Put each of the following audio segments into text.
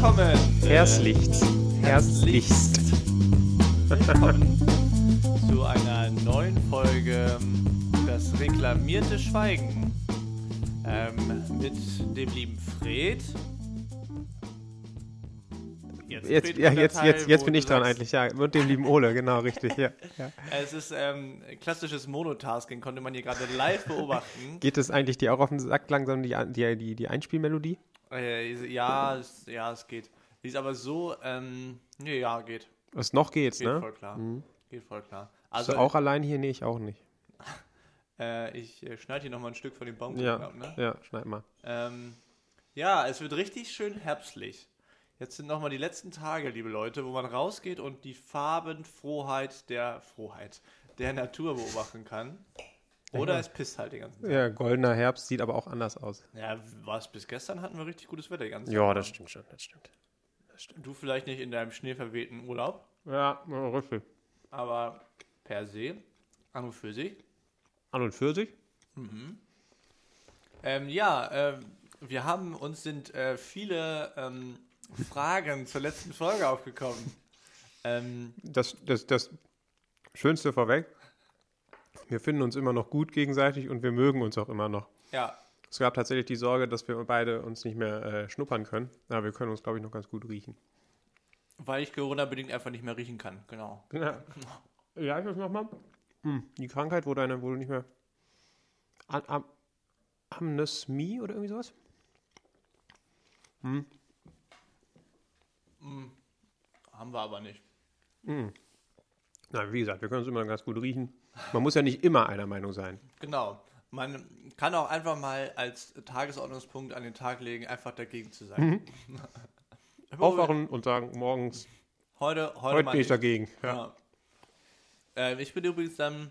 willkommen. Herzlichst. Herzlichst. Willkommen zu einer neuen Folge Das reklamierte Schweigen. Ähm, mit dem lieben Fred. Jetzt, Fred ja, jetzt, Teil, jetzt, jetzt bin ich dran eigentlich, ja. Und dem lieben Ole, genau, richtig, ja. ja. Es ist ähm, klassisches Monotasking, konnte man hier gerade live beobachten. Geht es eigentlich dir auch auf den Sack langsam, die, die, die, die Einspielmelodie? Äh, ja, es, ja, es geht. Die ist aber so, ähm, nee, ja, geht. Was noch geht's, Geht ne? voll klar. Geht voll klar. Also auch allein hier? Nee, ich auch nicht. äh, ich äh, schneide hier nochmal ein Stück von dem Baum Ja, ab, ne? ja, schneid mal. Ähm, ja, es wird richtig schön herbstlich. Jetzt sind nochmal die letzten Tage, liebe Leute, wo man rausgeht und die Farbenfroheit der Froheit der Natur beobachten kann. Oder es pisst halt den ganzen Tag. Ja, goldener Herbst sieht aber auch anders aus. Ja, was bis gestern hatten wir richtig gutes Wetter die ganze Ja, Zeit. das stimmt schon, das stimmt. Du vielleicht nicht in deinem schneeverwehten Urlaub, Ja, ja, richtig. aber per se, an und für sich. An und für sich? Ähm, ja, ähm, wir haben uns sind äh, viele ähm, Fragen zur letzten Folge aufgekommen. Ähm, Das, das, das Schönste vorweg, wir finden uns immer noch gut gegenseitig und wir mögen uns auch immer noch. ja, Es gab tatsächlich die Sorge, dass wir beide uns nicht mehr äh, schnuppern können. Aber wir können uns, glaube ich, noch ganz gut riechen. weil ich Corona-bedingt einfach nicht mehr riechen kann, genau. Ja. Ja, ich das nochmal. Hm, die Krankheit, wo, deine, wo du nicht mehr. Am, am, Amnesmie oder irgendwie sowas? Haben wir aber nicht. Nein, wie gesagt, wir können uns immer ganz gut riechen. Man muss ja nicht immer einer Meinung sein. Genau. Man kann auch einfach mal als Tagesordnungspunkt an den Tag legen, einfach dagegen zu sein. Aufwachen und sagen morgens, Heute, heute, heute bin ich dagegen. Ja. Ja. Ähm, ich bin übrigens am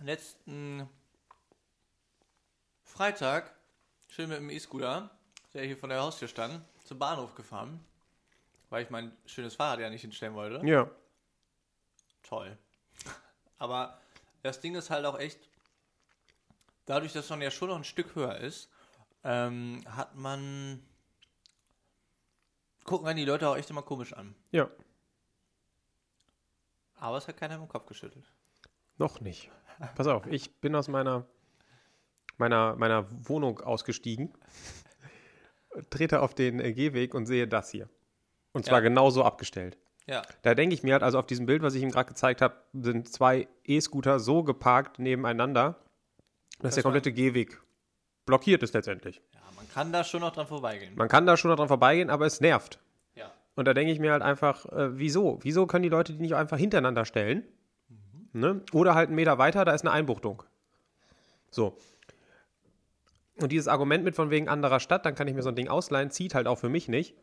letzten Freitag schön mit dem E-Scooter, der hier von der Haustür stand, zum Bahnhof gefahren, weil ich mein schönes Fahrrad ja nicht hinstellen wollte. ja. Toll. Aber das Ding ist halt auch echt, dadurch, dass man ja schon noch ein Stück höher ist, ähm, hat man, gucken einen die Leute auch echt immer komisch an. Ja. Aber es hat keiner im Kopf geschüttelt. Noch nicht. Pass auf, ich bin aus meiner, meiner, meiner Wohnung ausgestiegen, trete auf den Gehweg und sehe das hier. Und zwar Ja. genauso abgestellt. Ja, Da denke ich mir halt, also auf diesem Bild, was ich ihm gerade gezeigt habe, sind zwei E-Scooter so geparkt nebeneinander, dass Das der komplette Gehweg blockiert ist letztendlich. ja, man kann da schon noch dran vorbeigehen. Man kann da schon dran vorbeigehen, aber es nervt. Ja. Und da denke ich mir halt einfach, äh, wieso? Wieso können die Leute die nicht einfach hintereinander stellen? Ne? Oder halt einen Meter weiter, da ist eine Einbuchtung. So. Und dieses Argument mit von wegen anderer Stadt, dann kann ich mir so ein Ding ausleihen, zieht halt auch für mich nicht.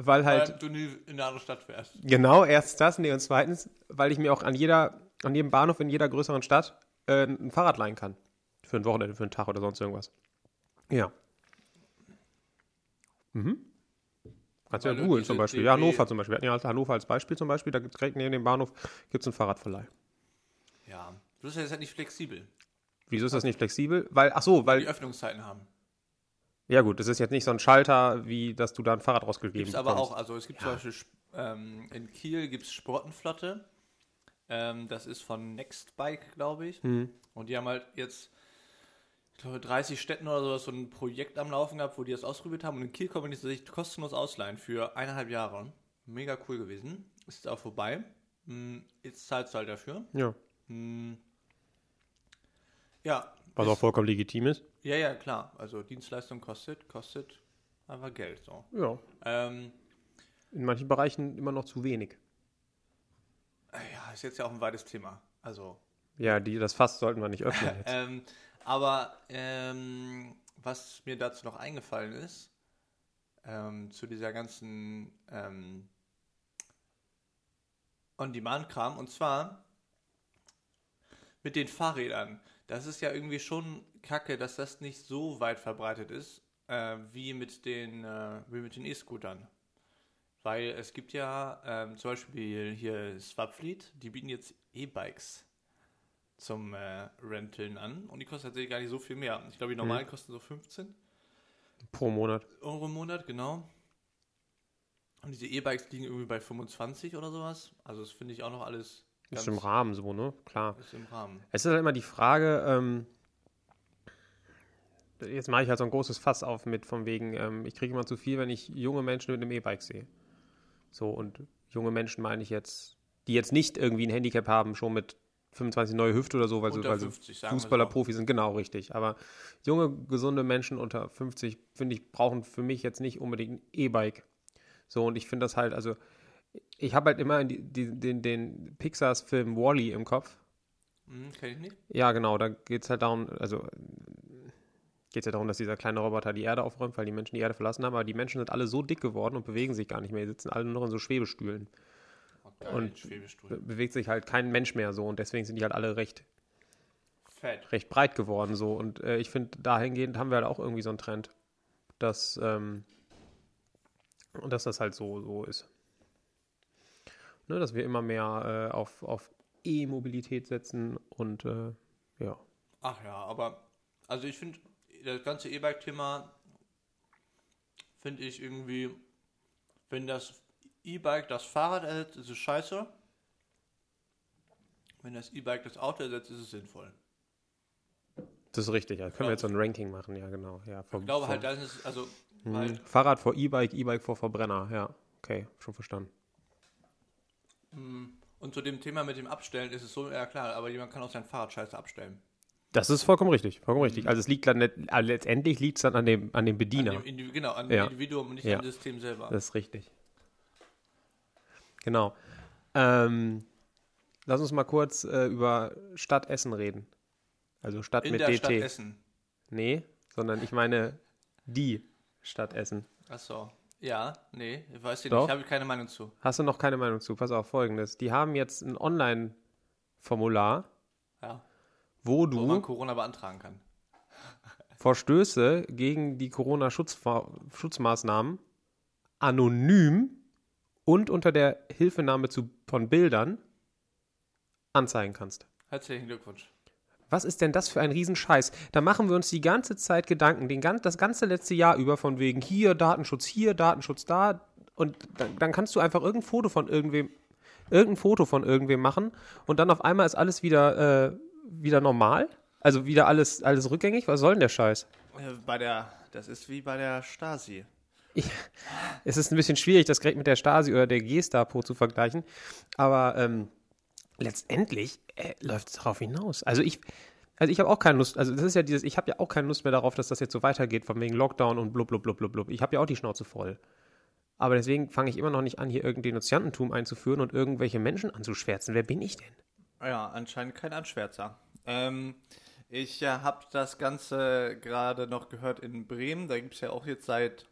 Weil halt, Weil du nie in eine andere Stadt fährst. genau, erstens das, nee, und zweitens, weil ich mir auch an jeder, an jedem Bahnhof in jeder größeren Stadt äh, ein Fahrrad leihen kann. Für ein Wochenende, für einen Tag oder sonst irgendwas. Ja. Mhm. Kannst du ja googeln zum Beispiel. Ja, Hannover zum Beispiel. Wir hatten ja Hannover als Beispiel zum Beispiel. Da gibt es direkt neben dem Bahnhof gibt's einen Fahrradverleih. Ja. Du bist ja jetzt halt nicht flexibel. Wieso ist das nicht flexibel? Weil, ach so, Die weil, Öffnungszeiten haben. Ja gut, das ist jetzt nicht so ein Schalter, wie dass du da ein Fahrrad rausgegeben Gibt es aber bekommst. auch, also es gibt zum Beispiel Sp- ähm, in Kiel gibt es Sportenflotte. Ähm, das ist von Nextbike, glaube ich. Mhm. Und die haben halt jetzt, ich glaube, 30 Städten oder sowas so ein Projekt am Laufen gehabt, wo die das ausprobiert haben. Und in Kiel kann man die sich kostenlos ausleihen für eineinhalb Jahre. Mega cool gewesen. Ist jetzt auch vorbei. Hm, Jetzt zahlst du halt dafür. Ja, Hm. Ja. was auch vollkommen legitim ist. Ja, ja, klar. Also Dienstleistung kostet, kostet einfach Geld. So. Ja. Ähm, In manchen Bereichen immer noch zu wenig. ja, ist jetzt ja auch ein weites Thema. Also, Ja, die, das Fass sollten wir nicht öffnen ähm, aber ähm, was mir dazu noch eingefallen ist, ähm, zu dieser ganzen ähm, On-Demand-Kram, und zwar mit den Fahrrädern. Das ist ja irgendwie schon kacke, dass das nicht so weit verbreitet ist, äh, wie mit den äh, wie mit den E-Scootern. Weil es gibt ja ähm, zum Beispiel hier Swapfleet, die bieten jetzt E-Bikes zum äh, Renteln an und die kosten tatsächlich gar nicht so viel mehr. Ich glaube, die normalen kosten so 15 Pro Monat. Euro im Monat, genau. Und diese E-Bikes liegen irgendwie bei 25 oder sowas. Also das finde ich auch noch alles Ist im Rahmen so, ne? Klar. ist im Rahmen. Es ist halt immer die Frage, ähm, jetzt mache ich halt so ein großes Fass auf mit von wegen, ähm, ich kriege immer zu viel, wenn ich junge Menschen mit einem E-Bike sehe. So, und junge Menschen meine ich jetzt, die jetzt nicht irgendwie ein Handicap haben, schon mit 25 neue Hüfte oder so, weil sie, weil sie 50, sagen wir Fußballer, so. Profi sind, genau richtig. Aber junge, gesunde Menschen unter 50, finde ich, brauchen für mich jetzt nicht unbedingt ein E-Bike. So, und ich finde das halt, also, ich habe halt immer die, die, den, den Pixars Film Wally im Kopf. Hm, kenn ich nicht. Ja, genau, da geht es halt darum, also geht es ja darum, dass dieser kleine Roboter die Erde aufräumt, weil die Menschen die Erde verlassen haben, aber die Menschen sind alle so dick geworden und bewegen sich gar nicht mehr. Die sitzen alle nur noch in so Schwebestühlen. Geil, Und- Schwebestuhl. Be bewegt sich halt kein Mensch mehr so und deswegen sind die halt alle recht, Fett. recht breit geworden so. Und äh, ich finde, dahingehend haben wir halt auch irgendwie so einen Trend, dass, ähm, und dass das halt so, so ist. Ne, dass wir immer mehr äh, auf, auf E-Mobilität setzen und äh, ja. Ach ja, aber also ich finde, das ganze E-Bike-Thema finde ich irgendwie, wenn das E-Bike das Fahrrad ersetzt, ist es scheiße. Wenn das E-Bike das Auto ersetzt, ist es sinnvoll. Das ist richtig, ja. Können wir jetzt so ein Ranking machen, ja, genau. Ja, vom, Ich glaube vom, halt, das ist, also, halt, Fahrrad vor E-Bike, E-Bike vor Verbrenner, ja. Okay, schon verstanden. Mh, und zu dem Thema mit dem Abstellen ist es so, ja klar, aber jemand kann auch sein Fahrrad scheiße abstellen. Das ist vollkommen richtig, vollkommen richtig. Also es liegt dann also letztendlich liegt es dann an dem, an dem An Bediener. dem Indiv genau, an Ja. dem Individuum und nicht Ja. am System selber. Das ist richtig. Genau. Ähm, lass uns mal kurz äh, über Stadt Essen reden. Also Stadt In mit der DT. Stadt Essen. Nee, sondern ich meine die Stadt Essen. Achso. Ja, nee, ich weiß nicht, Doch. ich habe keine Meinung zu. Hast du noch keine Meinung zu? Pass auf, folgendes. Die haben jetzt ein Online-Formular, Ja, wo wo du man Corona beantragen kann. Verstöße gegen die Corona-Schutzmaßnahmen anonym und unter der Hilfenahme zu, von Bildern anzeigen kannst. Herzlichen Glückwunsch. Was ist denn das für ein Riesenscheiß? Da machen wir uns die ganze Zeit Gedanken, den, das ganze letzte Jahr über, von wegen hier Datenschutz, hier Datenschutz, da. Und dann, dann kannst du einfach irgendein Foto von irgendwem, irgendein Foto von irgendwem machen und dann auf einmal ist alles wieder, äh, wieder normal. Also wieder alles, alles rückgängig. Was soll denn der Scheiß? Äh, Bei der, das ist wie bei der Stasi. Es ist ein bisschen schwierig, das direkt mit der Stasi oder der Gestapo zu vergleichen. Aber ähm, letztendlich äh, läuft es darauf hinaus. Also ich, also ich habe auch keine Lust, also das ist ja dieses, ich habe ja auch keine Lust mehr darauf, dass das jetzt so weitergeht, von wegen Lockdown und blub, blub, blub, blub, blub. Ich habe ja auch die Schnauze voll. Aber deswegen fange ich immer noch nicht an, hier irgendein Denunziantentum einzuführen und irgendwelche Menschen anzuschwärzen. Wer bin ich denn? Ja, anscheinend kein Anschwärzer. Ähm, ich äh, habe das Ganze gerade noch gehört in Bremen. Da gibt es ja auch jetzt seit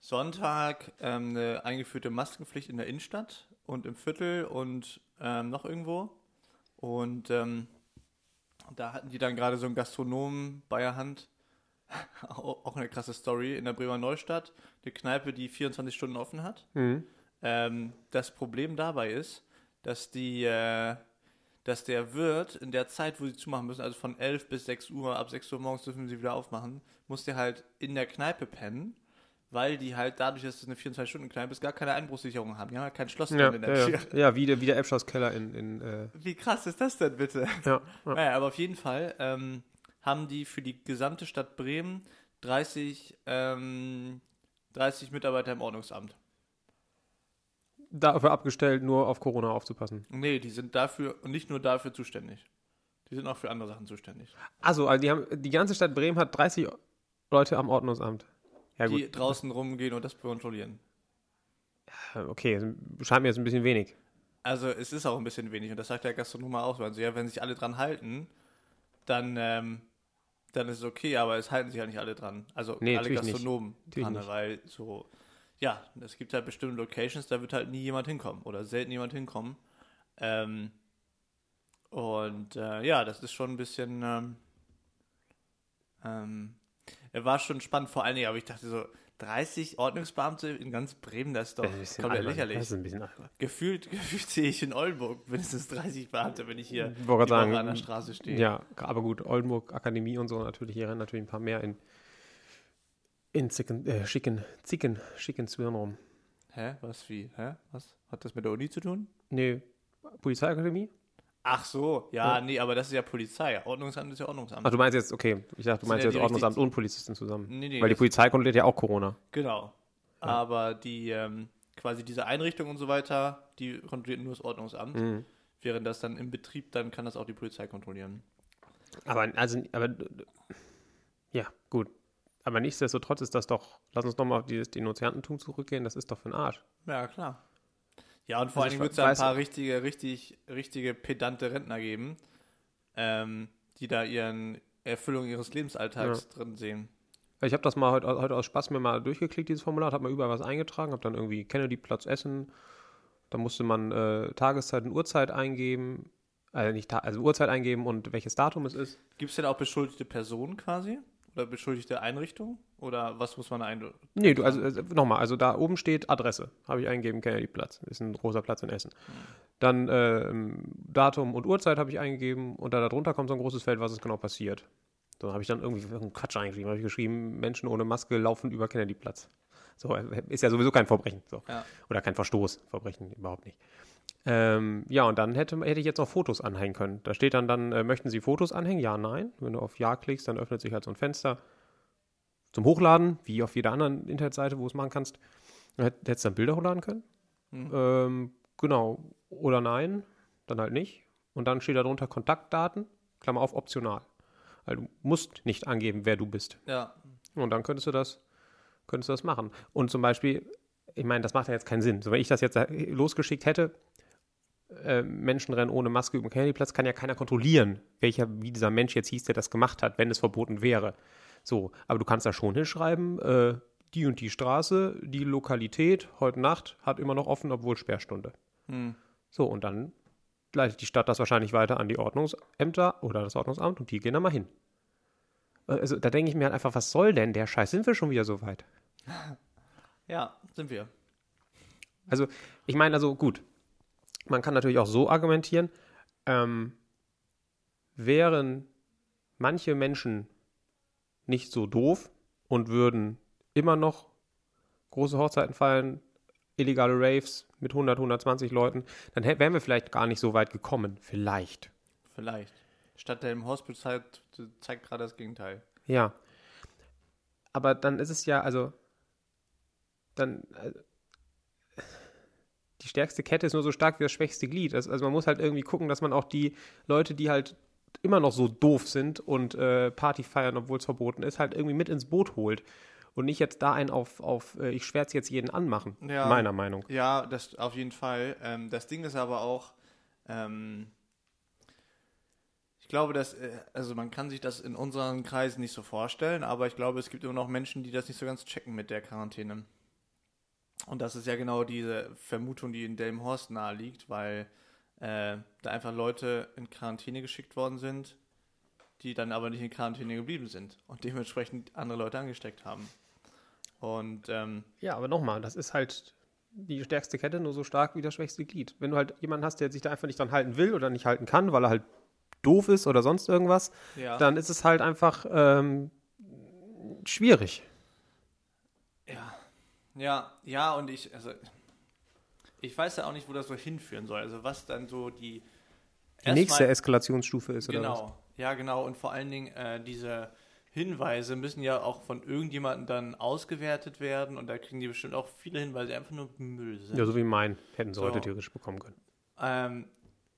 Sonntag ähm, eine eingeführte Maskenpflicht in der Innenstadt und im Viertel und ähm, noch irgendwo. Und ähm, da hatten die dann gerade so einen Gastronomen bei der Hand. auch eine krasse Story in der Bremer Neustadt. Eine Kneipe, die 24 Stunden offen hat. Ähm, das Problem dabei ist, dass die, äh, dass der Wirt in der Zeit, wo sie zumachen müssen, also von 11 bis 6 Uhr, ab 6 Uhr morgens dürfen sie wieder aufmachen, muss der halt in der Kneipe pennen, weil die halt dadurch, dass es eine 24-Stunden-Kneipe ist, gar keine Einbruchssicherung haben. Die haben halt kein Schloss Ja, drin in der ja, Tür. ja. ja wie der, wie der Epschers Keller in, in äh, Wie krass ist das denn bitte? ja, ja. Naja, aber auf jeden Fall ähm, haben die für die gesamte Stadt Bremen 30, ähm, 30 Mitarbeiter im Ordnungsamt. dafür abgestellt, nur auf Corona aufzupassen. Nee, die sind dafür und nicht nur dafür zuständig. Die sind auch für andere Sachen zuständig. Also, also die, haben, die ganze Stadt Bremen hat 30 Leute am Ordnungsamt. Ja gut, die draußen rumgehen und das kontrollieren. okay, scheint mir jetzt ein bisschen wenig. Also es ist auch ein bisschen wenig und das sagt der Gastronom auch so. Also ja, wenn sich alle dran halten, dann, ähm, dann ist es okay, aber es halten sich ja nicht alle dran. Also Nee, alle nicht. Gastronomen Natürlich dran, nicht. weil so, ja, es gibt halt bestimmte Locations, da wird halt nie jemand hinkommen oder selten jemand hinkommen. Ähm, und äh, ja, das ist schon ein bisschen, ähm, ähm, war schon spannend, vor allen Dingen, aber ich dachte so, 30 Ordnungsbeamte in ganz Bremen, das ist doch Das ist ein bisschen komplett albern. lächerlich. Das ist ein bisschen albern. Gefühlt, gefühlt sehe ich in Oldenburg mindestens 30 Beamte, wenn ich hier Ich sagen, an der Straße stehe. Ja, aber gut, Oldenburg, Akademie und so natürlich, hier rennen natürlich ein paar mehr in, in Zicken, äh, schicken, Zicken, schicken Zwirn rum. Hä? Was, wie? Hä? Was? Hat das mit der Uni zu tun? Nee, Polizeiakademie? Ach so, ja, Ja. nee, aber das ist ja Polizei. Ordnungsamt ist ja Ordnungsamt. Ach, du meinst jetzt, okay, ich dachte, du meinst ja jetzt Ordnungsamt und Polizisten zusammen. Nee, nee, Weil die Polizei kontrolliert ja auch Corona. Genau. Aber die, ähm, quasi diese Einrichtung und so weiter, die kontrolliert nur das Ordnungsamt. Mhm. Während das dann im Betrieb, dann kann das auch die Polizei kontrollieren. Aber, also, aber, ja, gut. Aber nichtsdestotrotz ist das doch, lass uns nochmal auf dieses Denunziantentum zurückgehen, das ist doch für den Arsch. Ja, klar. Ja, und vor Also allen Dingen wird es da ein paar richtige, richtig, richtige pedante Rentner geben, ähm, die da ihren Erfüllung ihres Lebensalltags drin sehen. Ich habe das mal heute, heute aus Spaß mir mal durchgeklickt, dieses Formular, habe mal überall was eingetragen, habe dann irgendwie Kennedy-Platz Essen, da musste man äh, Tageszeit und Uhrzeit eingeben, also nicht, Ta also Uhrzeit eingeben und welches Datum es ist. Gibt es denn auch beschuldigte Personen quasi? Oder beschuldigte Einrichtungen? Oder was muss man ein... Nee, du, also äh, nochmal, also da oben steht Adresse, habe ich eingegeben, Kennedy-Platz, ist ein großer Platz in Essen. Dann ähm, Datum und Uhrzeit habe ich eingegeben und da darunter kommt so ein großes Feld, was ist genau passiert. So habe ich dann irgendwie irgendeinen Quatsch eingeschrieben, habe ich geschrieben, Menschen ohne Maske laufen über Kennedy-Platz. So, äh, ist ja sowieso kein Verbrechen. So. Ja. Oder kein Verstoß, Verbrechen überhaupt nicht. Ähm, ja, und dann hätte, hätte ich jetzt noch Fotos anhängen können. Da steht dann, dann äh, möchten Sie Fotos anhängen? Ja, nein. Wenn du auf Ja klickst, dann öffnet sich halt so ein Fenster zum Hochladen, wie auf jeder anderen Internetseite, wo du es machen kannst. Dann hätt- Hättest du dann Bilder hochladen können? Hm. Ähm, genau. Oder nein, dann halt nicht. Und dann steht da drunter Kontaktdaten, Klammer auf, optional. Also du musst nicht angeben, wer du bist. Ja. Und dann könntest du das, könntest du das machen. Und zum Beispiel, ich meine, das macht ja jetzt keinen Sinn. So, wenn ich das jetzt äh, losgeschickt hätte, äh, Menschen rennen ohne Maske über den Kennedyplatz, kann ja keiner kontrollieren, welcher, wie dieser Mensch jetzt hieß, der das gemacht hat, wenn es verboten wäre. So, aber du kannst da schon hinschreiben, äh, die und die Straße, die Lokalität, heute Nacht hat immer noch offen, obwohl Sperrstunde. Hm. So, und dann leitet die Stadt das wahrscheinlich weiter an die Ordnungsämter oder das Ordnungsamt und die gehen da mal hin. Also da denke ich mir halt einfach, was soll denn der Scheiß? Sind wir schon wieder so weit? Ja, sind wir. Also ich meine, also gut, man kann natürlich auch so argumentieren, ähm, wären manche Menschen nicht so doof und würden immer noch große Hochzeiten feiern, illegale Raves mit 100, 120 Leuten, dann wären wir vielleicht gar nicht so weit gekommen. Vielleicht. Vielleicht. Statt der im Hospital zeigt, zeigt gerade das Gegenteil. Ja. Aber dann ist es ja, also, dann, äh, die stärkste Kette ist nur so stark wie das schwächste Glied. Also, also man muss halt irgendwie gucken, dass man auch die Leute, die halt immer noch so doof sind und äh, Party feiern, obwohl es verboten ist, halt irgendwie mit ins Boot holt. Und nicht jetzt da einen auf, auf äh, ich schwärze jetzt jeden anmachen. Ja. Meiner Meinung. Ja, das auf jeden Fall. Ähm, das Ding ist aber auch, ähm, ich glaube, dass, äh, also man kann sich das in unseren Kreisen nicht so vorstellen, aber ich glaube, es gibt immer noch Menschen, die das nicht so ganz checken mit der Quarantäne. Und das ist ja genau diese Vermutung, die in Delmenhorst nahe liegt, weil äh, da einfach Leute in Quarantäne geschickt worden sind, die dann aber nicht in Quarantäne geblieben sind und dementsprechend andere Leute angesteckt haben. Und ähm, Ja, aber nochmal, das ist halt die stärkste Kette nur so stark wie das schwächste Glied. Wenn du halt jemanden hast, der sich da einfach nicht dran halten will oder nicht halten kann, weil er halt doof ist oder sonst irgendwas, ja. dann ist es halt einfach ähm, schwierig. Ja, ja, ja, und ich, also, ich weiß ja auch nicht, wo das so hinführen soll. Also, was dann so die. Die nächste erstmal- Eskalationsstufe ist oder was? Genau, ja, genau. Und vor allen Dingen, äh, diese Hinweise müssen ja auch von irgendjemandem dann ausgewertet werden. Und da kriegen die bestimmt auch viele Hinweise, die einfach nur Müll sind. Ja, so wie mein hätten sie So. heute theoretisch bekommen können. Ähm,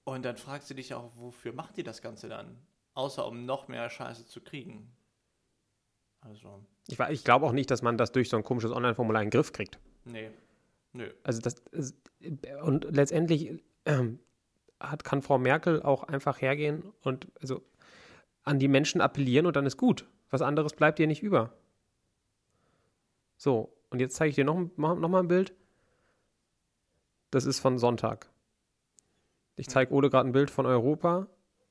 und dann fragst du dich auch, wofür macht die das Ganze dann? Außer um noch mehr Scheiße zu kriegen. Also, Ich, ich glaube auch nicht, dass man das durch so ein komisches Online-Formular in den Griff kriegt. nee. Nö. Also das ist, und letztendlich ähm, hat, kann Frau Merkel auch einfach hergehen und also an die Menschen appellieren und dann ist gut. Was anderes bleibt ihr nicht über. So, und jetzt zeige ich dir noch, noch noch mal ein Bild. Das ist von Sonntag. Ich zeige Ole gerade ein Bild von Europa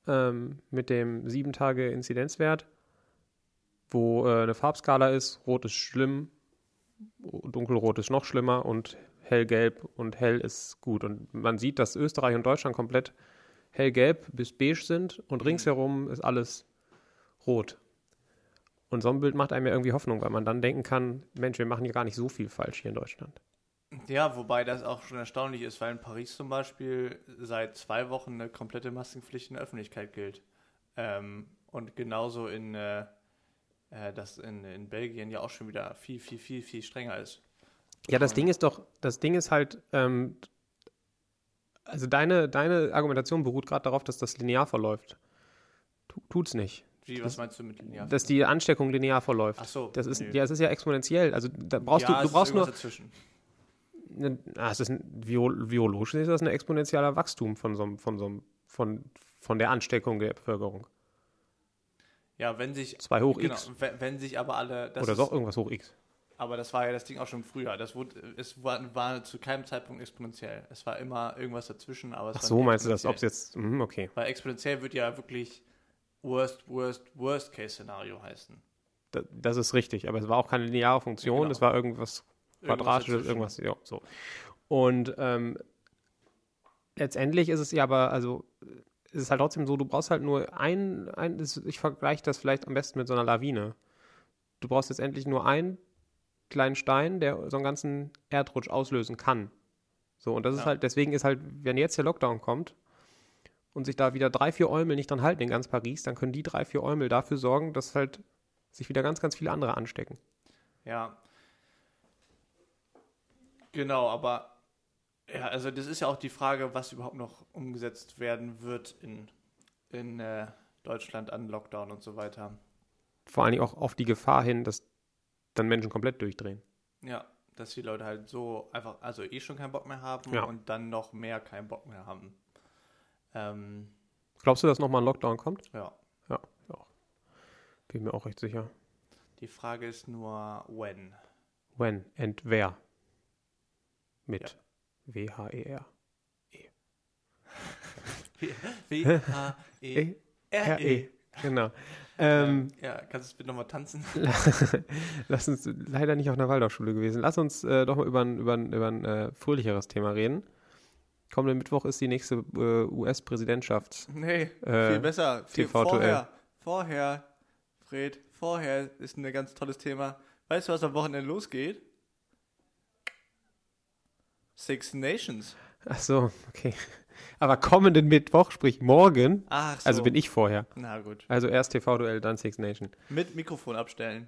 ähm, mit dem 7-Tage-Inzidenzwert, wo äh, eine Farbskala ist. Rot ist schlimm, dunkelrot ist noch schlimmer und hellgelb und hell ist gut. Und man sieht, dass Österreich und Deutschland komplett hellgelb bis beige sind und ringsherum ist alles rot. Und so ein Bild macht einem ja irgendwie Hoffnung, weil man dann denken kann, Mensch, wir machen hier gar nicht so viel falsch hier in Deutschland. Ja, wobei das auch schon erstaunlich ist, weil in Paris zum Beispiel seit zwei Wochen eine komplette Maskenpflicht in der Öffentlichkeit gilt. Ähm, und genauso in, äh, äh, das in, in Belgien ja auch schon wieder viel, viel, viel, viel strenger ist. Ja, das Ding ist doch, das Ding ist halt, ähm, also deine, deine Argumentation beruht gerade darauf, dass das linear verläuft. Tu- Tut's nicht. Wie, was meinst du mit linear? Dass die Ansteckung linear verläuft. Ach so, Das ist, nö. ja, es ist ja exponentiell. Also da brauchst ja, du, du ist brauchst nur, dazwischen. ne, ah, es ist ein, bio, biologisch ist das ein exponentieller Wachstum von so, von so, von, von der Ansteckung der Bevölkerung. Ja, wenn sich 2 hoch genau, x wenn, wenn sich aber alle das oder ist, doch irgendwas hoch x. aber das war ja das Ding auch schon früher. Das wurde es war, war zu keinem Zeitpunkt exponentiell. Es war immer irgendwas dazwischen, aber es Ach so, meinst du das, ob es jetzt, mhm, okay. Weil exponentiell wird ja wirklich Worst, Worst, Worst Case Szenario heißen. Da, das ist richtig, aber es war auch keine lineare Funktion, Genau. es war irgendwas quadratisches, irgendwas, ja, so. Und ähm, letztendlich ist es ja aber, also es ist halt trotzdem so, du brauchst halt nur ein, ein ich vergleiche das vielleicht am besten mit so einer Lawine. Du brauchst letztendlich nur einen kleinen Stein, der so einen ganzen Erdrutsch auslösen kann. So, und das ist Ja. halt, deswegen ist halt, wenn jetzt der Lockdown kommt und sich da wieder drei, vier Eumel nicht dran halten in ganz Paris, dann können die drei, vier Eumel dafür sorgen, dass halt sich wieder ganz, ganz viele andere anstecken. Ja. Genau, aber ja, also das ist ja auch die Frage, was überhaupt noch umgesetzt werden wird in, in äh, Deutschland an Lockdown und so weiter. Vor allen Dingen auch auf die Gefahr hin, dass dann Menschen komplett durchdrehen. Ja, dass die Leute halt so einfach, also eh schon keinen Bock mehr haben Ja. und dann noch mehr keinen Bock mehr haben. Ähm, Glaubst du, dass nochmal ein Lockdown kommt? ja, Ja, ja. Bin mir auch recht sicher. die Frage ist nur, when. When and wer? Mit W-H-E-R. W-H-E-R-E. R-E. Genau. Ähm, Ja, kannst du bitte nochmal tanzen? lass uns leider nicht auf einer Waldorfschule gewesen. Lass uns äh, doch mal über ein, über ein, über ein äh, fröhlicheres Thema reden. Kommenden Mittwoch ist die nächste äh, US-Präsidentschaft. Nee, Äh, viel besser. Viel vorher. Vorher, Fred, vorher ist ein ganz tolles Thema. Weißt du, was am Wochenende losgeht? Six Nations. Ach so, okay. Aber kommenden Mittwoch, sprich morgen, Ach so. also bin ich vorher. Na gut. Also erst TV-Duell, dann Six Nation. Mit Mikrofon abstellen.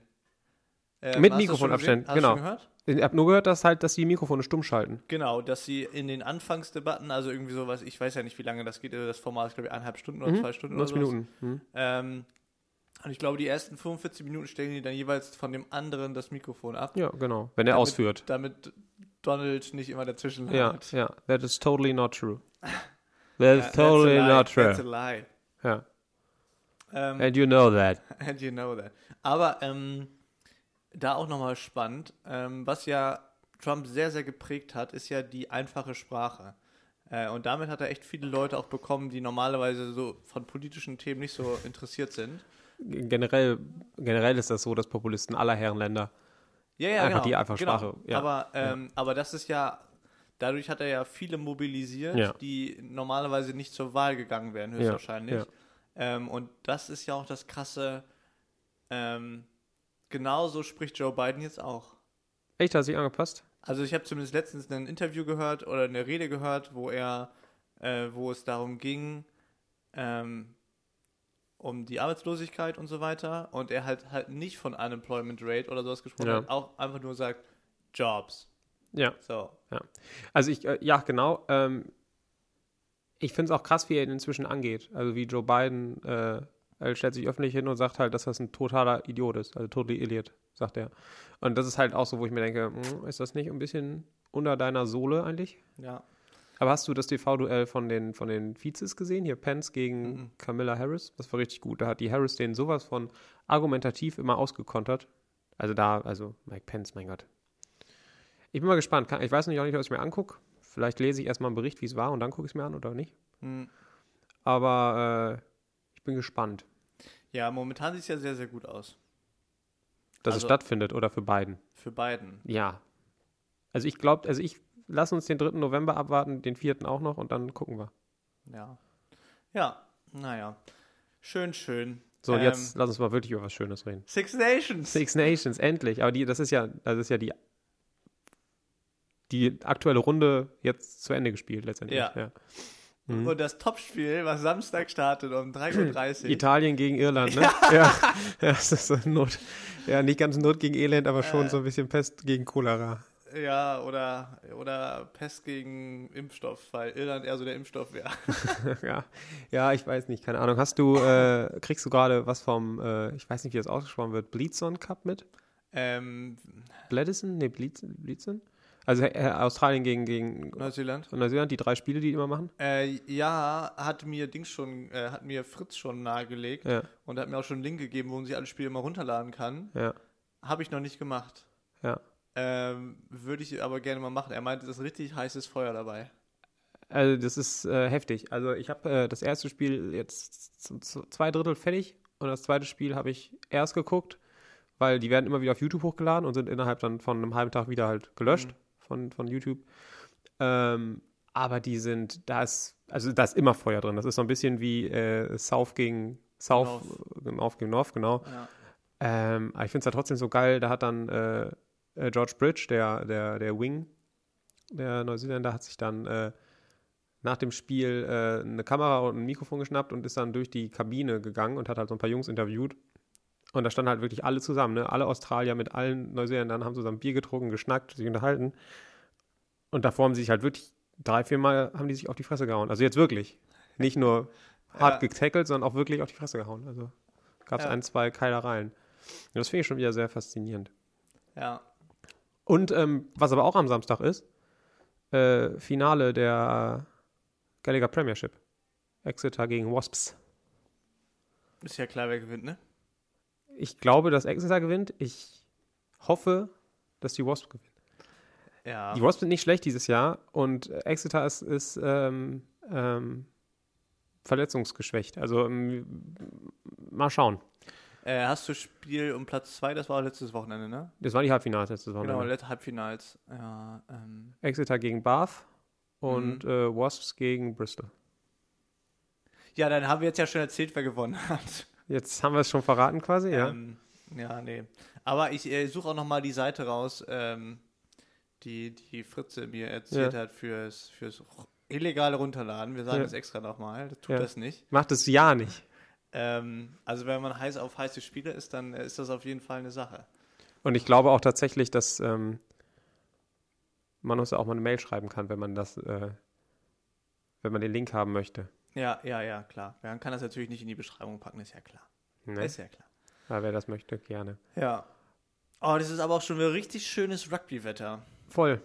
Ähm, Mit Mikrofon abstellen, gesehen? Hast genau. Du schon gehört? Ich habe nur gehört, dass halt, dass die Mikrofone stumm schalten. Genau, dass sie in den Anfangsdebatten, also irgendwie sowas, ich weiß ja nicht, wie lange das geht, das Format ist, glaube ich, eineinhalb Stunden oder Mhm, zwei Stunden oder 90 sowas. Minuten. Hm. Ähm, und ich glaube, die ersten 45 Minuten stellen die dann jeweils von dem anderen das Mikrofon ab, Ja, genau. Wenn er Damit- ausführt. damit Donald nicht immer dazwischen Ja, labert. ja. That is totally not true. That is Ja, totally not true. That's a lie. Ja. Ähm, And you know that. and you know that. Aber ähm, da auch nochmal spannend, ähm, was ja Trump sehr, sehr geprägt hat, ist ja die einfache Sprache. Äh, und damit hat er echt viele Leute auch bekommen, die normalerweise so von politischen Themen nicht so interessiert sind. Generell, generell ist das so, dass Populisten aller Herrenländer Ja, ja, Einfach genau. die einfache genau. Sprache, ja. Aber, ähm, aber das ist ja, dadurch hat er ja viele mobilisiert, Ja. die normalerweise nicht zur Wahl gegangen wären, höchstwahrscheinlich. ja. Ähm, und das ist ja auch das Krasse. Ähm, genauso spricht Joe Biden jetzt auch. Echt, hat sich angepasst? Also ich habe zumindest letztens ein Interview gehört oder eine Rede gehört, wo er, äh, wo es darum ging, ähm, um die Arbeitslosigkeit und so weiter. Und er halt halt nicht von Unemployment Rate oder sowas gesprochen Ja. hat, auch einfach nur sagt Jobs. Ja. So. Also ich, äh, ja, genau. Ähm, ich finde es auch krass, wie er ihn inzwischen angeht. Also wie Joe Biden, äh, stellt sich öffentlich hin und sagt halt, dass das ein totaler Idiot ist. Also totally idiot, sagt er. Und das ist halt auch so, wo ich mir denke, hm, ist das nicht ein bisschen unter deiner Sohle eigentlich? Ja. Aber hast du das TV-Duell von den, von den Vizes gesehen? Hier Pence gegen Mhm. Camilla Harris? Das war richtig gut. Da hat die Harris den sowas von argumentativ immer ausgekontert. Also da, also Mike Pence, mein Gott. Ich bin mal gespannt. Ich weiß auch nicht, was ich mir angucke. Vielleicht lese ich erstmal einen Bericht, wie es war, und dann gucke ich es mir an oder nicht. Hm. Aber äh, ich bin gespannt, Ja, momentan sieht es ja sehr, sehr gut aus. dass es Also- stattfindet oder für Biden. Für Biden. Ja. Also ich glaube, also ich lass uns den 3. November abwarten, den 4. auch noch und dann gucken wir. Ja. Ja, naja. Schön, schön. So, und Ähm, jetzt lass uns mal wirklich über was Schönes reden. Six Nations. Six Nations, endlich. Aber die, das ist ja, das ist ja die, die aktuelle Runde jetzt zu Ende gespielt letztendlich. Ja. ja. Und das Topspiel, was Samstag startet um 3.30 Uhr. Italien gegen Irland, ne? Ja. ja. das ist so Not. Ja, nicht ganz Not gegen Elend, aber schon Äh. so ein bisschen Pest gegen Cholera. Ja, oder, oder Pest gegen Impfstoff, weil Irland eher so der Impfstoff wäre. ja. ja, ich weiß nicht, keine Ahnung. Hast du, äh, kriegst du gerade was vom, äh, ich weiß nicht, wie das ausgesprochen wird, Bleedson Cup mit? ähm, Bledison? Nee, Bleedson? Bleedson? Also äh, Australien gegen, gegen Neuseeland? Neuseeland, die drei Spiele, die die immer machen? Äh, ja, hat mir Dings schon, äh, hat mir Fritz schon nahegelegt Ja, und hat mir auch schon einen Link gegeben, wo man sich alle Spiele mal runterladen kann. ja, Habe ich noch nicht gemacht. ja. Ähm, Würde ich aber gerne mal machen. Er meinte, das ist richtig heißes Feuer dabei. Also das ist äh, heftig. Also ich habe äh, das erste Spiel jetzt zu, zu zwei Drittel fertig und das zweite Spiel habe ich erst geguckt, weil die werden immer wieder auf YouTube hochgeladen und sind innerhalb dann von einem halben Tag wieder halt gelöscht Mhm. von, von YouTube. Ähm, aber die sind, da ist, also da ist immer Feuer drin. Das ist so ein bisschen wie äh, South gegen South, äh, North gegen North, genau. Ja. Ähm, aber ich finde es ja trotzdem so geil, da hat dann äh, George Bridge, der, der, der Wing, der Neuseeländer, hat sich dann äh, nach dem Spiel äh, eine Kamera und ein Mikrofon geschnappt und ist dann durch die Kabine gegangen und hat halt so ein paar Jungs interviewt. Und da standen halt wirklich alle zusammen, ne? Alle Australier mit allen Neuseeländern haben zusammen Bier getrunken, geschnackt, sich unterhalten. Und davor haben sie sich halt wirklich drei, vier Mal haben die sich auf die Fresse gehauen. Also jetzt wirklich. Nicht nur hart Ja. getackelt, sondern auch wirklich auf die Fresse gehauen. Also gab es Ja. ein, zwei Keilereien. Und das finde ich schon wieder sehr faszinierend. ja. Und ähm, was aber auch am Samstag ist, äh, Finale der Gallagher Premiership. Exeter gegen Wasps. Ist ja klar, wer gewinnt, ne? Ich glaube, dass Exeter gewinnt. Ich hoffe, dass die Wasps gewinnen. Ja. Die Wasps sind nicht schlecht dieses Jahr und Exeter ist, ist ähm, ähm, verletzungsgeschwächt. Also ähm, mal schauen. Äh, hast du Spiel um Platz 2, das war letztes Wochenende, ne? Das waren die Halbfinals letztes Genau, Wochenende. letzte Halbfinals. Ja, ähm, Exeter gegen Bath und Mhm. äh, Wasps gegen Bristol. ja, dann haben wir jetzt ja schon erzählt, wer gewonnen hat. Jetzt haben wir es schon verraten quasi, ja. Ähm, ja, nee. Aber ich äh, suche auch nochmal die Seite raus, ähm, die, die Fritze mir erzählt hat fürs, fürs illegale Runterladen. Wir sagen Ja. das extra nochmal, das tut Ja. das nicht. Macht es ja nicht. Ähm, also wenn man heiß auf heiße Spiele ist, dann ist das auf jeden Fall eine Sache. Und ich glaube auch tatsächlich, dass ähm, man uns auch mal eine Mail schreiben kann, wenn man das, äh, wenn man den Link haben möchte. Ja, ja, ja, klar. Man kann das natürlich nicht in die Beschreibung packen, ist ja klar. Ne? Ist ja klar. Ja, wer das möchte, gerne. Ja. Oh, das ist aber auch schon wieder richtig schönes Rugby-Wetter. Voll,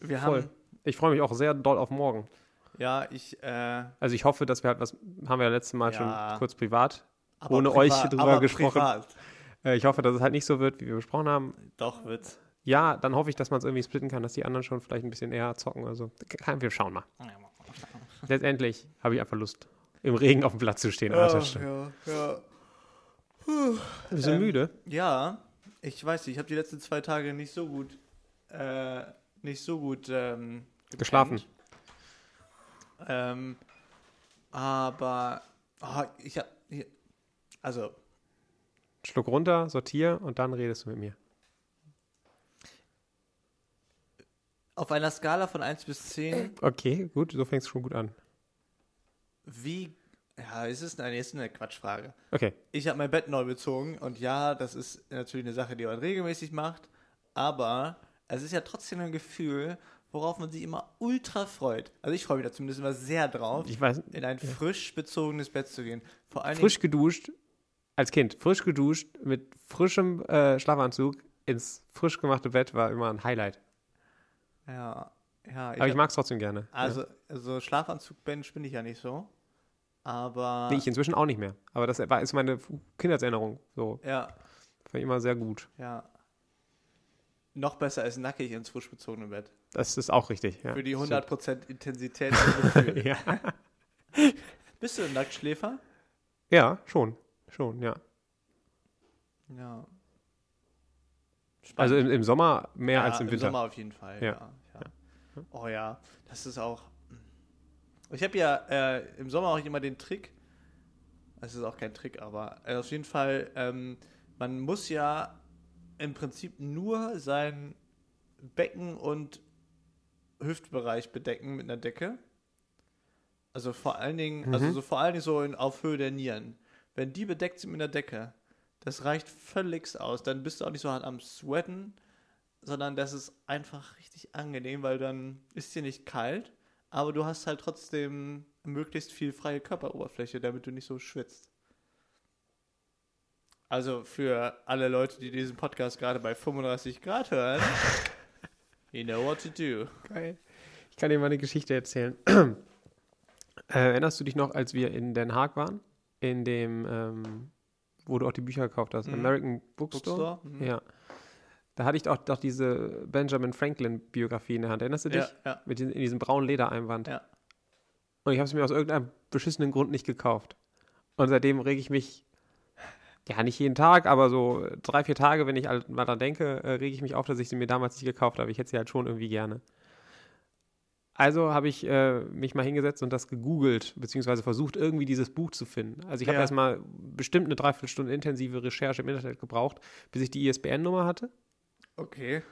Wir voll. haben, Ich freue mich auch sehr doll auf morgen. Ja, ich, äh, Also ich hoffe, dass wir halt was, haben wir ja letztes Mal Ja. schon kurz privat. Ohne euch drüber gesprochen. Privat. Äh, ich hoffe, dass es halt nicht so wird, wie wir besprochen haben. Doch, wird's. Ja, dann hoffe ich, dass man es irgendwie splitten kann, dass die anderen schon vielleicht ein bisschen eher zocken. Also, wir schauen mal. Letztendlich habe ich einfach Lust, im Regen auf dem Platz zu stehen. Alter, stimmt. ja, ja. Ein bisschen Ähm, müde. Ja, ich weiß nicht, ich habe die letzten zwei Tage nicht so gut, äh, nicht so gut ähm. Geschlafen. Ähm, aber oh, ich habe, also Schluck runter, sortier und dann redest du mit mir. auf einer Skala von 1 bis 10, Okay, gut, so fängst du schon gut an. wie, ja, es ist eine, ist eine Quatschfrage. Okay, Ich habe mein Bett neu bezogen und ja, das ist natürlich eine Sache, die man regelmäßig macht, aber es ist ja trotzdem ein Gefühl, worauf man sich immer ultra freut. Also ich freue mich da zumindest immer sehr drauf, ich weiß, in ein frisch bezogenes Bett zu gehen. Vor allen frisch geduscht, als Kind, frisch geduscht, mit frischem äh, Schlafanzug ins frisch gemachte Bett war immer ein Highlight. Dingen, ja, ja. Aber ich mag es trotzdem gerne. also, also Schlafanzug-Bench bin ich ja nicht so, aber ja. Nee, ich inzwischen auch nicht mehr. Aber das war, ist meine Kindheitserinnerung. So, ja, fand ich immer sehr gut. ja. Noch besser als nackig ins frisch bezogene Bett. Das ist auch richtig. Ja. Für die Stimmt. 100% Intensität. im Gefühl. ja. Bist du ein Nacktschläfer? ja, schon. Schon, ja. Ja. Spannend. Also im, im Sommer mehr ja, als im Winter. Sommer auf jeden Fall. Ja. Ja. Ja, Oh ja, das ist auch. Ich habe ja äh, im Sommer auch immer den Trick. Es ist auch kein Trick, aber äh, auf jeden Fall, ähm, man muss ja im Prinzip nur sein Becken und Hüftbereich bedecken mit einer Decke. Also vor allen Dingen, Mhm. also so vor allen Dingen so in, auf Höhe der Nieren. Wenn die bedeckt sind mit einer Decke, das reicht völlig aus. Dann bist du auch nicht so hart am Sweaten, sondern das ist einfach richtig angenehm, weil dann ist dir nicht kalt, aber du hast halt trotzdem möglichst viel freie Körperoberfläche, damit du nicht so schwitzt. Also für alle Leute, die diesen Podcast gerade bei 35 Grad hören, you know what to do. Geil. Ich kann dir mal eine Geschichte erzählen. äh, erinnerst du dich noch, als wir in Den Haag waren? In dem, ähm, wo du auch die Bücher gekauft hast, Mhm. American Bookstore? Bookstore? Mhm. Ja. Da hatte ich doch, doch diese Benjamin Franklin-Biografie in der Hand. Erinnerst du dich? Ja, ja. Mit diesen, in diesem braunen Ledereinband. Ja. Und ich habe es mir aus irgendeinem beschissenen Grund nicht gekauft. Und seitdem rege ich mich, ja, nicht jeden Tag, aber so drei, vier Tage, wenn ich halt mal dran denke, äh, rege ich mich auf, dass ich sie mir damals nicht gekauft habe. Ich hätte sie halt schon irgendwie gerne. Also habe ich äh, mich mal hingesetzt und das gegoogelt, beziehungsweise versucht, irgendwie dieses Buch zu finden. Also ich habe Ja. erstmal bestimmt eine Dreiviertelstunde intensive Recherche im Internet gebraucht, bis ich die ISBN-Nummer hatte. Okay.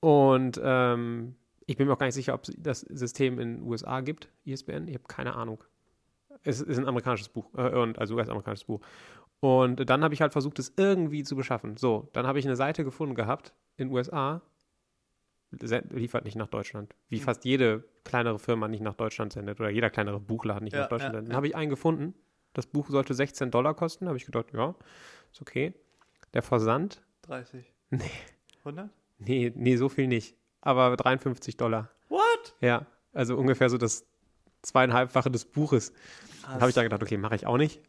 Und ähm, ich bin mir auch gar nicht sicher, ob es das System in den USA gibt, ISBN. Ich habe keine Ahnung. Es ist ein amerikanisches Buch, äh, und, also US-amerikanisches Buch. Und dann habe ich halt versucht, es irgendwie zu beschaffen. So, dann habe ich eine Seite gefunden gehabt in den USA, liefert nicht nach Deutschland. Wie Hm. fast jede kleinere Firma nicht nach Deutschland sendet oder jeder kleinere Buchladen nicht Ja, nach Deutschland ja, sendet. Dann ja. habe ich einen gefunden. Das Buch sollte 16 Dollar kosten. habe ich gedacht, ja, ist okay. Der Versand 30. Nee. 100? Nee, nee, so viel nicht. Aber 53 Dollar. What? Ja, also ungefähr so das zweieinhalbfache des Buches. Dann habe ich dann gedacht, okay, mache ich auch nicht.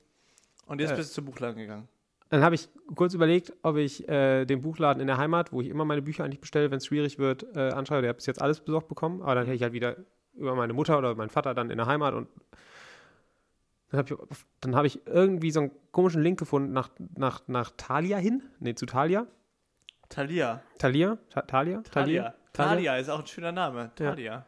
Und jetzt äh, bist du zum Buchladen gegangen. Dann habe ich kurz überlegt, ob ich äh, den Buchladen in der Heimat, wo ich immer meine Bücher eigentlich bestelle, wenn es schwierig wird, äh, anschaue. Der hat bis jetzt alles besorgt bekommen, aber dann hätte ich halt wieder über meine Mutter oder meinen Vater dann in der Heimat und dann habe ich, dann hab ich irgendwie so einen komischen Link gefunden nach, nach, nach Thalia hin. Nee, zu Thalia. Thalia. Thalia? Ta Thalia? Thalia. Thalia ist auch ein schöner Name. Ja. Thalia.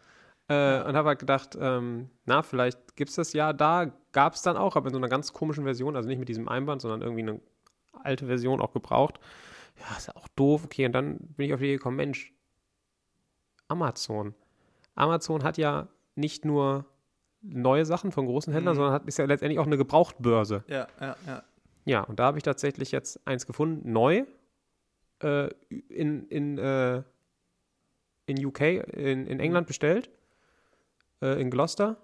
Äh, Und habe halt gedacht, ähm, na, vielleicht gibt es das ja da. Gab es dann auch, aber in so einer ganz komischen Version, also nicht mit diesem Einband, sondern irgendwie eine alte Version auch gebraucht. Ja, ist ja auch doof. Okay, und dann bin ich auf die Idee gekommen, Mensch, Amazon. Amazon hat ja nicht nur neue Sachen von großen Händlern, Mhm. sondern hat, ist ja letztendlich auch eine Gebrauchtbörse. Ja, ja, ja. Ja, und da habe ich tatsächlich jetzt eins gefunden, neu, äh, in, in, äh, in UK, in, in England bestellt, äh, in Gloucester.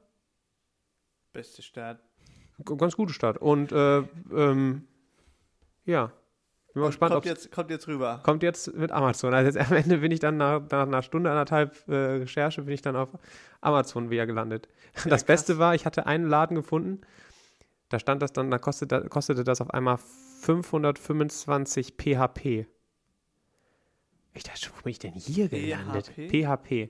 Beste Stadt. G ganz gute Stadt. Und äh, ähm, ja, bin mal gespannt, kommt jetzt, kommt jetzt rüber. kommt jetzt mit Amazon. Also jetzt am Ende bin ich dann nach, nach einer Stunde, anderthalb äh, Recherche, bin ich dann auf Amazon wieder gelandet. das krass. Beste war, ich hatte einen Laden gefunden, da stand das dann, da kostete, kostete das auf einmal 525 PHP. Ich dachte, wo bin ich denn hier gelandet? PHP? PHP.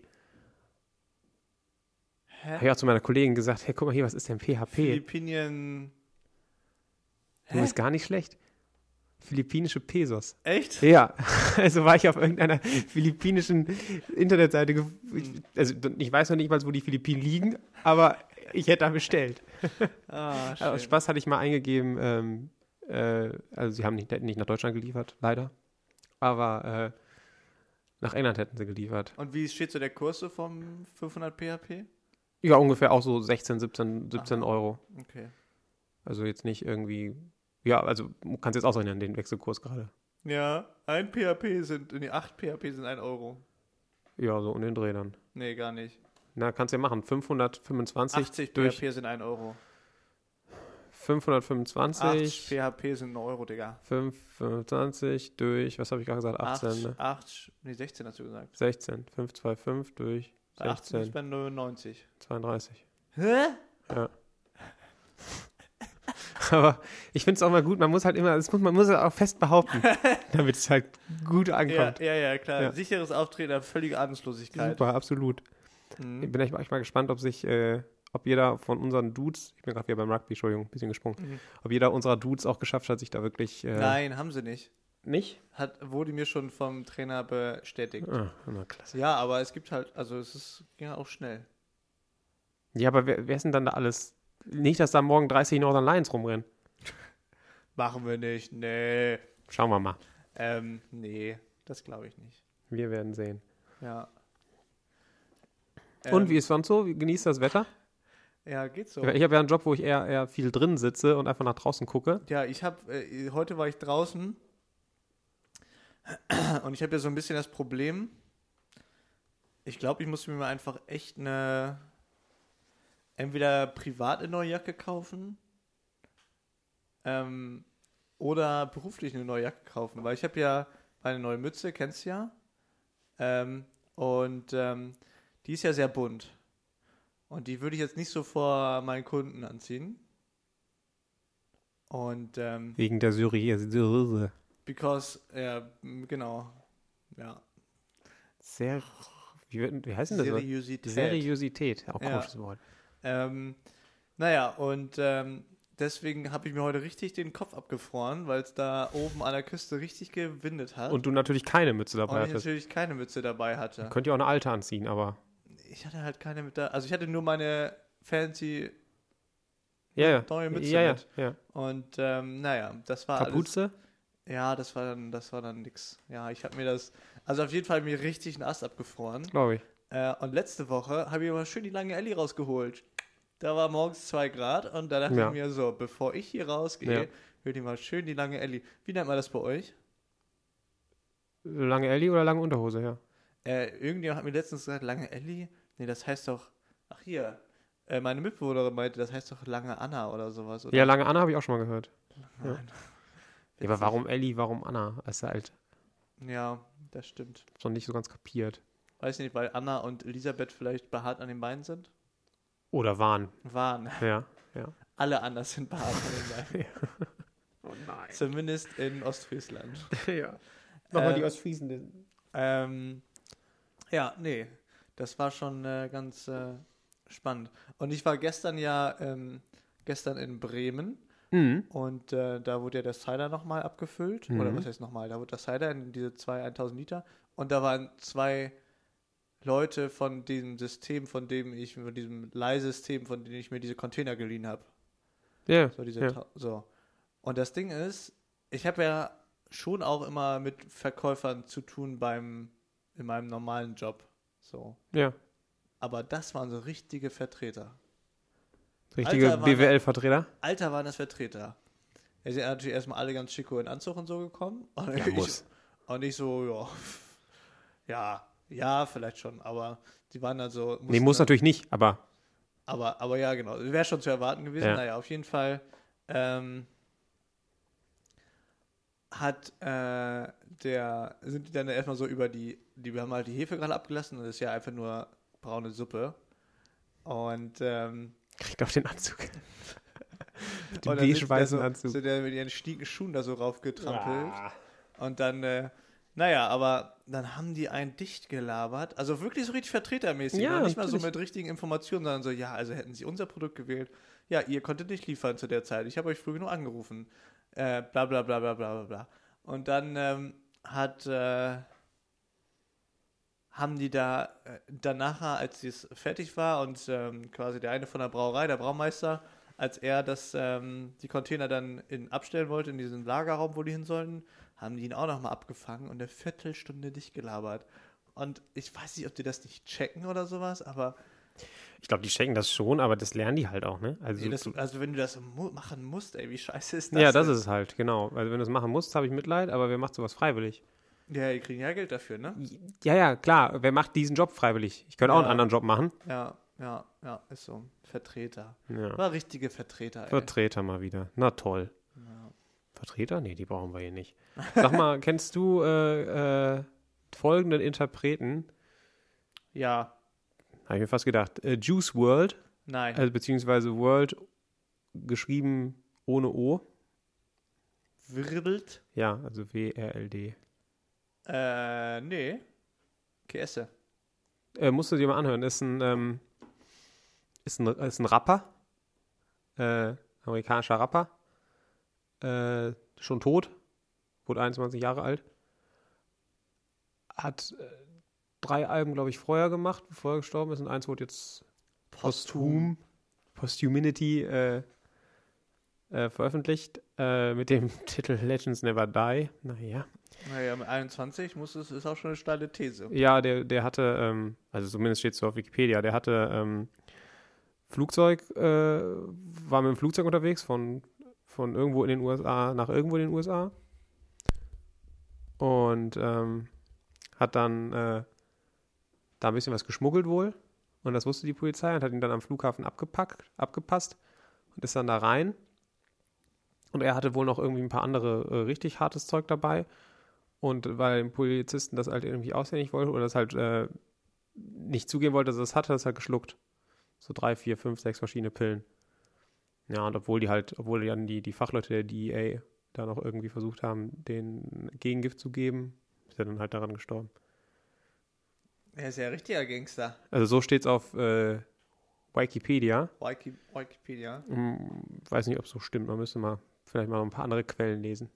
Hä? Habe ich auch zu meiner Kollegin gesagt, hey, guck mal hier, was ist denn PHP? Philippinien. Du bist gar nicht schlecht. Philippinische Pesos. Echt? Ja, also war ich auf irgendeiner philippinischen Internetseite. Also ich weiß noch nicht mal, wo die Philippinen liegen, aber ich hätte da bestellt. Ah, Also aus schön. Spaß hatte ich mal eingegeben, ähm, äh, also sie haben nicht, nicht nach Deutschland geliefert, leider. Aber äh, nach England hätten sie geliefert. Und wie steht so der Kurs so vom 500 PHP? Ja, ungefähr auch so 16, 17, 17 Aha. Euro. Okay. Also jetzt nicht irgendwie, ja, also du kannst jetzt ausrechnen, den Wechselkurs gerade. Ja, ein PHP sind, nee, 8 PHP sind 1 Euro. Ja, so um den Dreh dann. Nee, gar nicht. Na, kannst du ja machen. 525 80 durch PHP sind 1 Euro. 525, 8 PHP sind 1 Euro, Digga. 25 durch, was habe ich gerade gesagt, 18, 8, ne? 8, nee, 16 hast du gesagt. 16, 525 durch 18 ist 16, bei 99. 32. Hä? Ja. Aber ich finde es auch mal gut, man muss halt immer, das muss, man muss es auch fest behaupten, damit es halt gut Ja, ankommt. ja, ja, klar. Ja. Sicheres Auftreten, völlige Ahnungslosigkeit. Super, absolut. Mhm. Ich bin echt, echt mal gespannt, ob sich, äh, ob jeder von unseren Dudes, ich bin gerade wieder beim Rugby, Entschuldigung, ein bisschen gesprungen, Mhm. ob jeder unserer Dudes auch geschafft hat, sich da wirklich. Äh, Nein, haben sie nicht. Nicht? Hat, wurde mir schon vom Trainer bestätigt. Ah, na klasse. Ja, aber es gibt halt, also es ist, ging ja auch schnell. Ja, aber wer, wer ist denn dann da alles? Nicht, dass da morgen 30 Northern Lions rumrennen. Machen wir nicht, nee. Schauen wir mal. Ähm, nee, das glaube ich nicht. Wir werden sehen. Ja. Und Ähm, wie ist sonst so? Genießt das Wetter? Ja, geht so. Ich habe ja einen Job, wo ich eher, eher viel drin sitze und einfach nach draußen gucke. Ja, ich habe, äh, heute war ich draußen und ich habe ja so ein bisschen das Problem, ich glaube, ich muss mir mal einfach echt eine, entweder privat eine neue Jacke kaufen ähm, oder beruflich eine neue Jacke kaufen, weil ich habe ja meine neue Mütze, kennst du ja, ähm, und ähm, die ist ja sehr bunt. Und die würde ich jetzt nicht so vor meinen Kunden anziehen. Und ähm, Wegen der Syriese. Because, ja, genau. Ja. Sehr. Wie, wie heißt denn das? Seriosität. Seriosität. Auch Ja. komisches Wort. Ähm, naja, und ähm, deswegen habe ich mir heute richtig den Kopf abgefroren, weil es da oben an der Küste richtig gewindet hat. Und du natürlich keine Mütze und dabei ich hattest. natürlich keine Mütze dabei hatte. Könnt ihr auch eine alte anziehen, aber. Ich hatte halt keine mit da. Also ich hatte nur meine fancy Ja, ja. neue Mütze ja, ja, mit. ja. Und ähm, naja, das war alles. Ja, das war dann, das war dann nix. Ja, ich habe mir das, also auf jeden Fall mir richtig einen Ast abgefroren. Glaube ich. Äh, und letzte Woche habe ich aber schön die lange Ellie rausgeholt. Da war morgens zwei Grad und da dachte Ja. ich mir so, bevor ich hier rausgehe, Ja. hör dir mal schön die lange Ellie. Wie nennt man das bei euch? Lange Ellie oder lange Unterhose, ja. Äh, irgendjemand hat mir letztens gesagt, lange Ellie? Nee, das heißt doch, ach hier, äh, meine Mitbewohnerin meinte, das heißt doch lange Anna oder sowas. Oder? Ja, lange Anna habe ich auch schon mal gehört. Nein. Ja, aber warum Ellie, warum Anna? Das ist halt Ja, das stimmt. noch nicht so ganz kapiert. Weiß nicht, weil Anna und Elisabeth vielleicht behaart an den Beinen sind? Oder waren. Waren. Ja. Alle anders sind behaart an den Beinen. Oh nein. Zumindest in Ostfriesland. ja. Nochmal Äh, die Ostfriesen. Ähm, ja, nee, das war schon äh, ganz äh, spannend. Und ich war gestern ja, ähm, gestern in Bremen Mhm. und äh, da wurde ja der Cider nochmal abgefüllt. Mhm. Oder was heißt nochmal? Da wurde der Cider in diese zwei 1000 Liter und da waren zwei Leute von diesem System, von dem ich, von diesem Leihsystem, von dem ich mir diese Container geliehen habe. Ja. So, diese ja. So. Und das Ding ist, ich habe ja schon auch immer mit Verkäufern zu tun beim, in meinem normalen Job. So. ja. Aber das waren so richtige Vertreter. Richtige BWL-Vertreter. Alter waren das Vertreter. Sie sind natürlich erstmal alle ganz schicko in Anzug und so gekommen. Und Ja, ich. Und ich so, ja. Ja, ja, vielleicht schon, aber die waren also. Nee, mussten muss dann- natürlich nicht, aber Aber, aber ja, genau. Wäre schon zu erwarten gewesen. Ja. Naja, auf jeden Fall ähm, hat äh, der, sind die dann erstmal so über die, die wir haben halt die Hefe gerade abgelassen und das ist ja einfach nur braune Suppe. Und, ähm, kriegt auf den Anzug. den beige-weißen so, Anzug. so der mit ihren schnieken Schuhen da so raufgetrampelt. Ah. Und dann, äh, naja, aber dann haben die einen dicht gelabert. Also wirklich so richtig vertretermäßig. Ja, noch nicht mal so mit richtigen Informationen, sondern so, ja, also hätten sie unser Produkt gewählt. Ja, ihr konntet nicht liefern zu der Zeit. Ich habe euch früh genug angerufen. Äh, bla bla bla bla bla bla bla. Und dann ähm, hat, äh, haben die da äh, danach, als es fertig war und ähm, quasi der eine von der Brauerei, der Braumeister, als er das, ähm, die Container dann in, abstellen wollte in diesen Lagerraum, wo die hin sollten, haben die ihn auch nochmal abgefangen und eine Viertelstunde dicht gelabert. Und ich weiß nicht, ob die das nicht checken oder sowas, aber Ich glaube, die checken das schon, aber das lernen die halt auch, ne? Also, nee, das, also wenn du das mu machen musst, ey, wie scheiße ist das? ja, das denn? ist es halt, genau. Also wenn du es machen musst, habe ich Mitleid, aber wer macht sowas freiwillig? Ja, die kriegen ja Geld dafür, ne? Ja, ja, klar, wer macht diesen Job freiwillig? Ich könnte auch Ja. einen anderen Job machen. Ja, ja, ja, ist so. Vertreter. Ja. War richtige Vertreter, ey. Vertreter mal wieder. Na toll. Ja. Vertreter? Nee, die brauchen wir hier nicht. Sag mal, kennst du äh, äh, folgenden Interpreten? ja, Habe ich mir fast gedacht. Äh, Juice World, nein. also beziehungsweise World geschrieben ohne O. Wirbelt? Ja, also W-R-L-D. Äh, nee. Käse. Äh, musst du dir mal anhören. Ist ein, ähm, ist ein, ist ein Rapper. Äh, amerikanischer Rapper. Äh, schon tot. Wurde 21 Jahre alt. Hat äh, drei Alben, glaube ich, vorher gemacht, bevor er gestorben ist. Und eins wurde jetzt posthum, Posthumanity äh, äh, veröffentlicht. Äh, mit dem Titel Legends Never Die. Naja. Naja, mit 21 muss es, ist auch schon eine steile These. Ja, der, der hatte, ähm, also zumindest steht es so auf Wikipedia, der hatte ähm, Flugzeug, äh, war mit dem Flugzeug unterwegs von, von irgendwo in den USA nach irgendwo in den USA. Und ähm, hat dann äh, da ein bisschen was geschmuggelt wohl. Und das wusste die Polizei und hat ihn dann am Flughafen abgepackt, abgepasst und ist dann da rein. Und er hatte wohl noch irgendwie ein paar andere äh, richtig hartes Zeug dabei. Und weil Polizisten das halt irgendwie auswendig wollten oder das halt äh, nicht zugeben wollte, dass er das hatte, hat er das halt geschluckt. So drei, vier, fünf, sechs verschiedene Pillen. Ja, und obwohl die halt, obwohl dann die, die Fachleute der DEA da noch irgendwie versucht haben, den Gegengift zu geben, ist er dann halt daran gestorben. Er ist ja ein richtiger Gangster. Also so steht's auf äh, Wikipedia. Wiki, Wikipedia. Hm, weiß nicht, ob es so stimmt. Man müsste mal vielleicht mal noch ein paar andere Quellen lesen.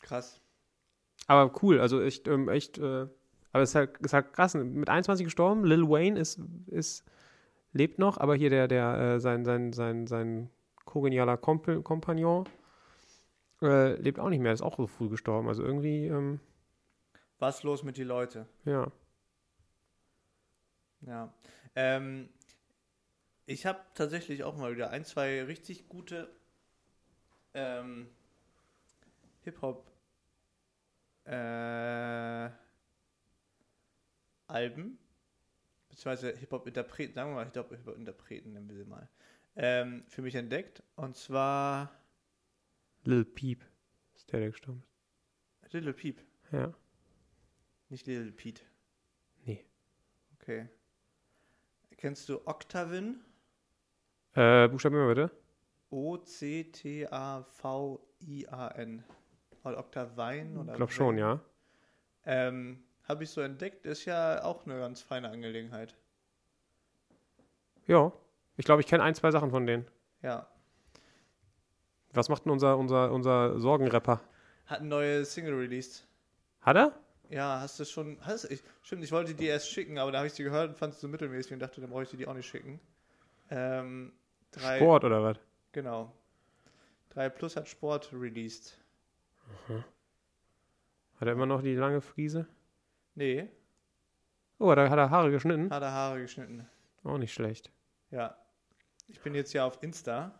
Krass. Aber cool, also echt, ähm, echt, äh, aber es ist halt, ist halt krass. Mit 21 gestorben, Lil Wayne ist, ist, lebt noch, aber hier der, der, äh, sein, sein, sein, sein kongenialer Komp Kompagnon äh, lebt auch nicht mehr, ist auch so früh gestorben. Also irgendwie, ähm, Was los mit die Leute? ja. Ja. Ähm, ich habe tatsächlich auch mal wieder ein, zwei richtig gute ähm, Hip-Hop äh, Alben, beziehungsweise Hip-Hop-Interpreten, sagen wir mal Hip-Hop-Interpreten, nennen wir sie mal, ähm, für mich entdeckt. Und zwar Lil Peep ist der, der gestorben Little Peep, ist. Ja. nicht Little Pete. Nee. Okay. Kennst du Octavin? Äh, Buchstabieren wir bitte. O-C-T-A-V-I-A-N. Oder Octavine oder Ich glaube schon, ja. Ähm, Habe ich so entdeckt, ist ja auch eine ganz feine Angelegenheit. Ja. Ich glaube, ich kenne ein, zwei Sachen von denen. Ja. Was macht denn unser, unser, unser Sorgenrapper? Hat eine neue Single released. Hat er? Ja, hast du schon. Hast, ich, stimmt, ich wollte die erst schicken, aber da habe ich sie gehört und fand sie so mittelmäßig und dachte, dann brauche ich die auch nicht schicken. Ähm, drei, Sport oder was? Genau. 3 Plus hat Sport released. Hat er immer noch die lange Friese? Nee, Oh, da hat er Haare geschnitten. hat er Haare geschnitten. Auch nicht schlecht. Ja. Ich bin jetzt ja auf Insta.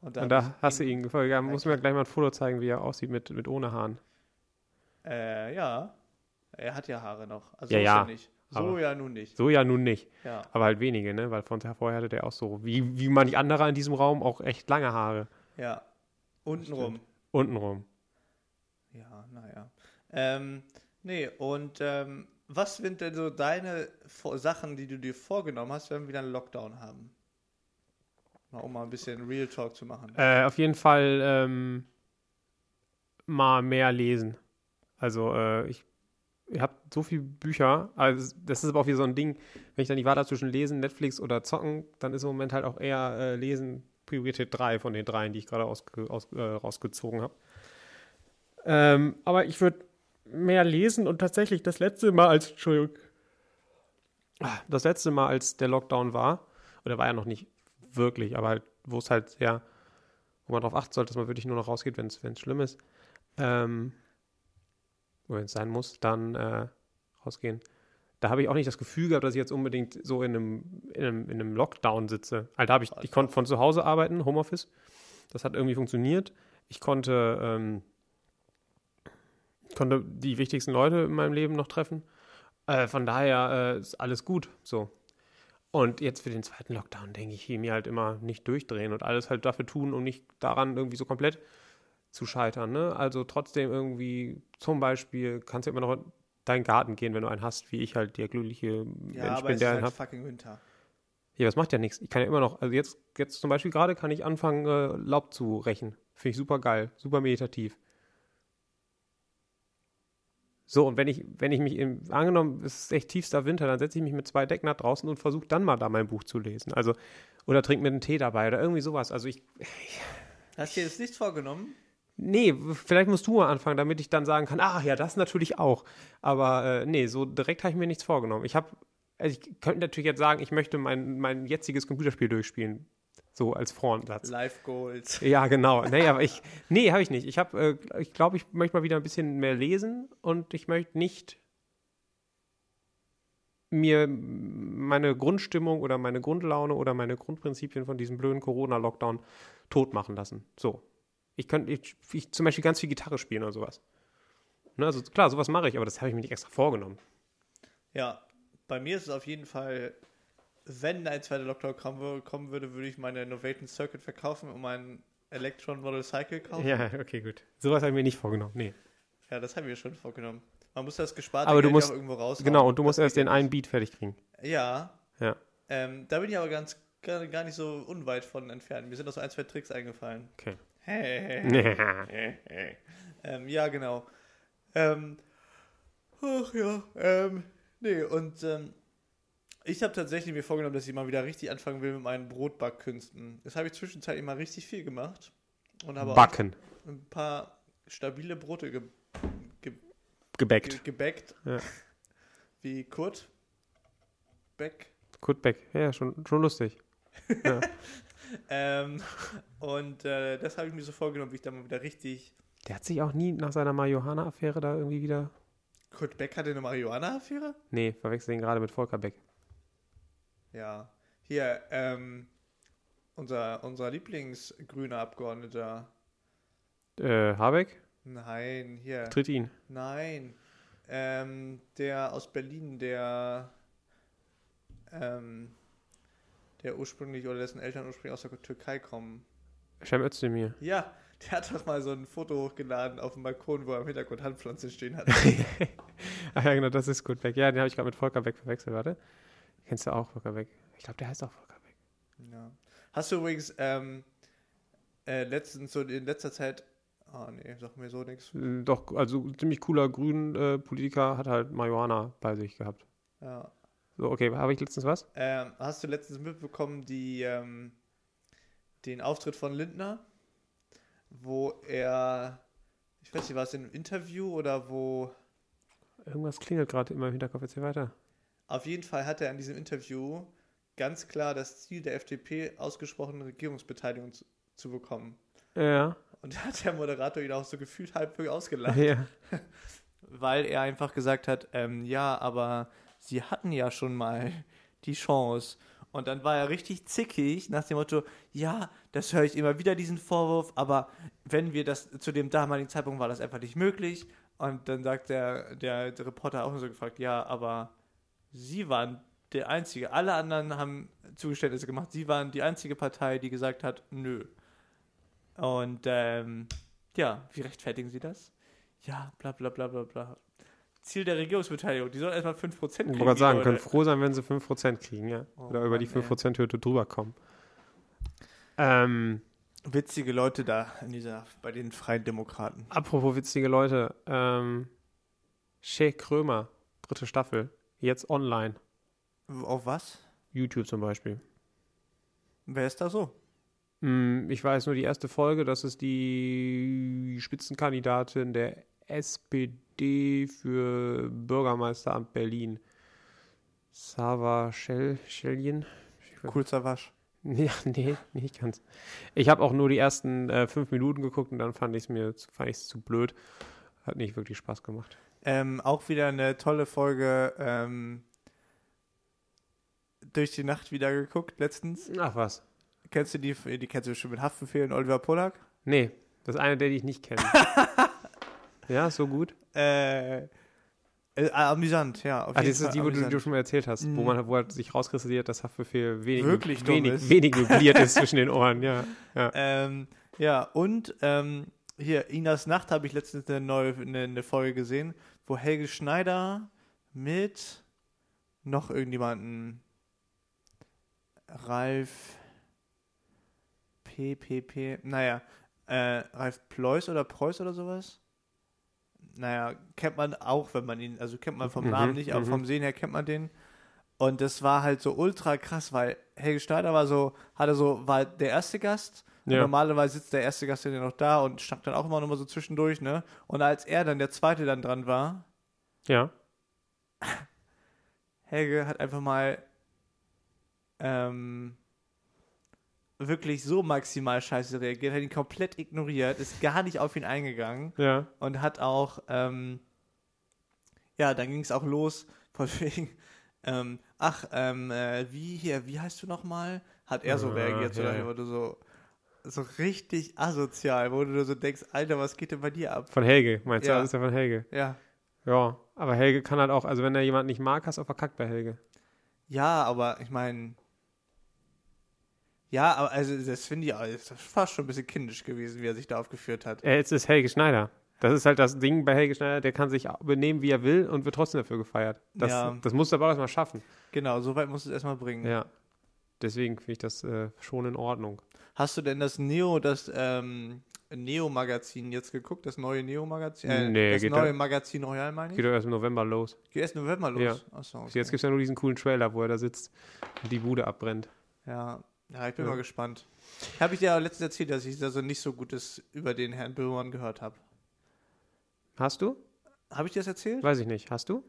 Und da, Und da hast du ihn gefolgt. Ja, muss mir gleich mal ein Foto zeigen, wie er aussieht mit, mit ohne Haaren. Äh, ja. Er hat ja Haare noch. Also Ja, ja, nicht. So ja nun nicht. So ja nun nicht. Ja. Aber halt wenige, ne? Weil von vorher hatte der auch so, wie, wie manch anderer in diesem Raum, auch echt lange Haare. Ja. Untenrum. Untenrum. Ja, naja. Ähm, nee, und ähm, was sind denn so deine Vor Sachen, die du dir vorgenommen hast, wenn wir wieder einen Lockdown haben? Mal, um mal ein bisschen Real Talk zu machen. Äh, auf jeden Fall ähm, mal mehr lesen. Also äh, ich, ich habe so viele Bücher, also das ist aber auch wieder so ein Ding, wenn ich dann die Wahl zwischen Lesen, Netflix oder Zocken, dann ist im Moment halt auch eher äh, Lesen Priorität 3 von den dreien, die ich gerade äh, rausgezogen habe. Ähm, aber ich würde mehr lesen und tatsächlich das letzte Mal als, Entschuldigung, Ah, das letzte Mal, als der Lockdown war, oder war ja noch nicht wirklich, aber halt, wo es halt sehr, wo man darauf achten sollte, dass man wirklich nur noch rausgeht, wenn es schlimm ist, ähm, wenn es sein muss, dann äh, rausgehen. Da habe ich auch nicht das Gefühl gehabt, dass ich jetzt unbedingt so in einem, in einem, in einem Lockdown sitze. Also habe ich, ich konnte von zu Hause arbeiten, Homeoffice. Das hat irgendwie funktioniert. Ich konnte, ähm, konnte die wichtigsten Leute in meinem Leben noch treffen. Äh, von daher äh, ist alles gut. So. Und jetzt für den zweiten Lockdown denke ich mir halt immer nicht durchdrehen und alles halt dafür tun, um nicht daran irgendwie so komplett zu scheitern. Ne? Also trotzdem irgendwie, zum Beispiel, kannst du immer noch in deinen Garten gehen, wenn du einen hast, wie ich halt der glückliche ja, Mensch aber bin, es ist der halt einen hat. fucking Winter. Ja, das macht ja nichts. Ich kann ja immer noch, also jetzt, jetzt zum Beispiel gerade kann ich anfangen, äh, Laub zu rächen. Finde ich super geil, super meditativ. So, und wenn ich, wenn ich mich im, angenommen, es ist echt tiefster Winter, dann setze ich mich mit zwei Decken nach draußen und versuche dann mal da mein Buch zu lesen. Also, oder trink mir einen Tee dabei oder irgendwie sowas. Also ich, Hast du dir jetzt nichts vorgenommen? nee, vielleicht musst du mal anfangen, damit ich dann sagen kann, ach ja, das natürlich auch. Aber äh, nee, so direkt habe ich mir nichts vorgenommen. Ich habe, also ich könnte natürlich jetzt sagen, ich möchte mein, mein jetziges Computerspiel durchspielen. So als Frontsatz. Life Goals. Ja, genau. Nee, aber ich, nee, habe ich nicht. Ich habe, äh, ich glaube, ich möchte mal wieder ein bisschen mehr lesen und ich möchte nicht mir meine Grundstimmung oder meine Grundlaune oder meine Grundprinzipien von diesem blöden Corona-Lockdown tot machen lassen. So. Ich könnte ich, ich zum Beispiel ganz viel Gitarre spielen oder sowas. Ne, also klar, sowas mache ich, aber das habe ich mir nicht extra vorgenommen. Ja, bei mir ist es auf jeden Fall, wenn ein zweiter Lockdown kommen, würde, würde ich meine Innovation Circuit verkaufen und mein Electron Model Cycle kaufen. Ja, okay, gut. Sowas habe ich mir nicht vorgenommen. Nee. Ja, das haben wir schon vorgenommen. Man muss das gesparte Aber du musst- ja auch irgendwo raus. Genau, und du musst erst den einen Beat fertig kriegen. Ja, Ja. ähm, da bin ich aber ganz gar, gar nicht so unweit von entfernt. Mir sind noch so ein, zwei Tricks eingefallen. Okay. Hey. ähm, ja, genau. Ähm, ach ja, ähm, nee, und ähm, ich habe tatsächlich mir vorgenommen, dass ich mal wieder richtig anfangen will mit meinen Brotbackkünsten. Das habe ich zwischenzeitlich mal richtig viel gemacht und habe auch Backen. ein paar stabile Brote ge ge Gebackt. ge gebackt. Ja. Wie Kurt Beck. Kurt Beck. Ja, schon, schon lustig. Ja. Ähm, und äh, das habe ich mir so vorgenommen, wie ich da mal wieder richtig. Der hat sich auch nie nach seiner Marihuana-Affäre da irgendwie wieder. Kurt Beck hatte eine Marihuana-Affäre? Nee, verwechsel ihn gerade mit Volker Beck. Ja. Hier, ähm, unser, unser Lieblingsgrüner Abgeordneter. Äh, Habeck? Nein, hier. Tritt ihn. Nein. Ähm, der aus Berlin, der, ähm, der ursprünglich oder dessen Eltern ursprünglich aus der Türkei kommen. Cem Özdemir. Ja, der hat doch mal so ein Foto hochgeladen auf dem Balkon, wo er im Hintergrund Handpflanzen stehen hat. Ach ja, genau, das ist Kurt Beck. Ja, den habe ich gerade mit Volker Beck verwechselt. Warte. Kennst du auch Volker Beck? Ich glaube, der heißt auch Volker Beck. ja. Hast du übrigens ähm, äh, letztens so in letzter Zeit. Ah, nee, sag mir so nichts. Äh, Doch, also ziemlich cooler Grün-Politiker, hat halt Marihuana bei sich gehabt. Ja. So, okay, habe ich letztens was? Ähm, hast du letztens mitbekommen, die, ähm, den Auftritt von Lindner, wo er, ich weiß nicht, war es in einem Interview oder wo, Irgendwas klingelt gerade in meinem Hinterkopf. Jetzt hier weiter. Auf jeden Fall hat er in diesem Interview ganz klar das Ziel der FDP ausgesprochen, Regierungsbeteiligung zu, zu bekommen. Ja, Und da hat der Moderator ihn auch so gefühlt halb ausgelacht. ja. Weil er einfach gesagt hat, ähm, ja, aber sie hatten ja schon mal die Chance. Und dann war er richtig zickig nach dem Motto, ja, das höre ich immer wieder, diesen Vorwurf, aber wenn wir das, zu dem damaligen Zeitpunkt war das einfach nicht möglich. Und dann sagt der, der, der Reporter auch so gefragt, ja, aber sie waren der Einzige, alle anderen haben Zugeständnisse gemacht, sie waren die einzige Partei, die gesagt hat, nö. Und ähm, ja, wie rechtfertigen sie das? Ja, bla bla bla bla bla. Ziel der Regierungsbeteiligung, die sollen erstmal 5% kriegen. Ich wollte die gerade sagen, Leute. können froh sein, wenn sie 5% kriegen, ja. Oh Oder über die Mann, ey. 5%-Hürde drüber kommen. Ähm, Witzige Leute da in dieser, bei den Freien Demokraten. apropos witzige Leute, ähm, Shea Krömer, dritte Staffel, jetzt online. Auf was? YouTube zum Beispiel. Wer ist da so? Hm, Ich weiß nur die erste Folge, das ist die Spitzenkandidatin der SPD für Bürgermeisteramt Berlin. Sava Schell, Schellien? Coolster Wasch. Ja, nee, nicht ganz. Ich habe auch nur die ersten äh, fünf Minuten geguckt und dann fand ich es mir fand ich's zu blöd. Hat nicht wirklich Spaß gemacht. Ähm, auch wieder eine tolle Folge ähm, durch die Nacht wieder geguckt letztens. Ach was. Kennst du die? Die kennst du schon mit Haftbefehl und Oliver Pollack? Nee, das ist eine der, die ich nicht kenne. ja, so gut. Äh, äh, amüsant, ja. Auf Ah, das ist die, wo du, die amüsant. du schon mal erzählt hast, wo Mhm. man wo halt sich rauskristallisiert, dass Haftbefehl wenig, Wirklich wenig, wenig möbliert ist zwischen den Ohren, ja. Ähm, ja, und ähm, hier, Inas Nacht habe ich letztens eine neue eine, eine Folge gesehen, wo Helge Schneider mit noch irgendjemanden Ralf PPP, naja, äh, Ralf Pleus oder Preuß oder sowas? Naja, kennt man auch, wenn man ihn, also kennt man vom Mhm, Namen nicht, aber mhm. vom Sehen her kennt man den. Und das war halt so ultra krass, weil Helge Schneider war so, hatte so, war der erste Gast. Ja. normalerweise sitzt der erste Gast ja noch da und schnackt dann auch immer noch mal so zwischendurch, ne? Und als er dann der zweite dann dran war, Ja. Helge hat einfach mal, ähm, wirklich so maximal scheiße reagiert, hat ihn komplett ignoriert, ist gar nicht auf ihn eingegangen Ja. und hat auch, ähm, ja, dann ging es auch los, von wegen, ähm, ach, ähm, äh, wie hier, wie heißt du nochmal? Hat er so Ah, reagiert, ja, ja. Motto so, so richtig asozial, wo du nur so denkst, Alter, was geht denn bei dir ab? Von Helge, meinst du? Ja. Das ist ja von Helge. Ja. Ja, aber Helge kann halt auch, also wenn er jemanden nicht mag, hast du auch verkackt bei Helge. Ja, aber ich meine, ja, aber also das finde ich auch, das ist fast schon ein bisschen kindisch gewesen, wie er sich da aufgeführt hat. Er ist Helge Schneider. Das ist halt das Ding bei Helge Schneider, der kann sich benehmen, wie er will und wird trotzdem dafür gefeiert. Das, Ja. das musst du aber auch erstmal schaffen. Genau, so weit musst du es erstmal bringen. Ja. Deswegen finde ich das äh, schon in Ordnung. Hast du denn das Neo, das ähm, Neo-Magazin jetzt geguckt? Das neue Neo-Magazin? Äh, Nee, das geht neue da- Magazin Royal, meine ich? Geht doch erst im November los. Geht erst November los. Ja. Achso, okay. Jetzt gibt es ja nur diesen coolen Trailer, wo er da sitzt und die Bude abbrennt. ja. ja, ich bin Ja. mal gespannt. Habe ich dir letztens erzählt, dass ich da so nicht so Gutes über den Herrn Böhmermann gehört habe. Hast du? Habe ich dir das erzählt? Weiß ich nicht. Hast du?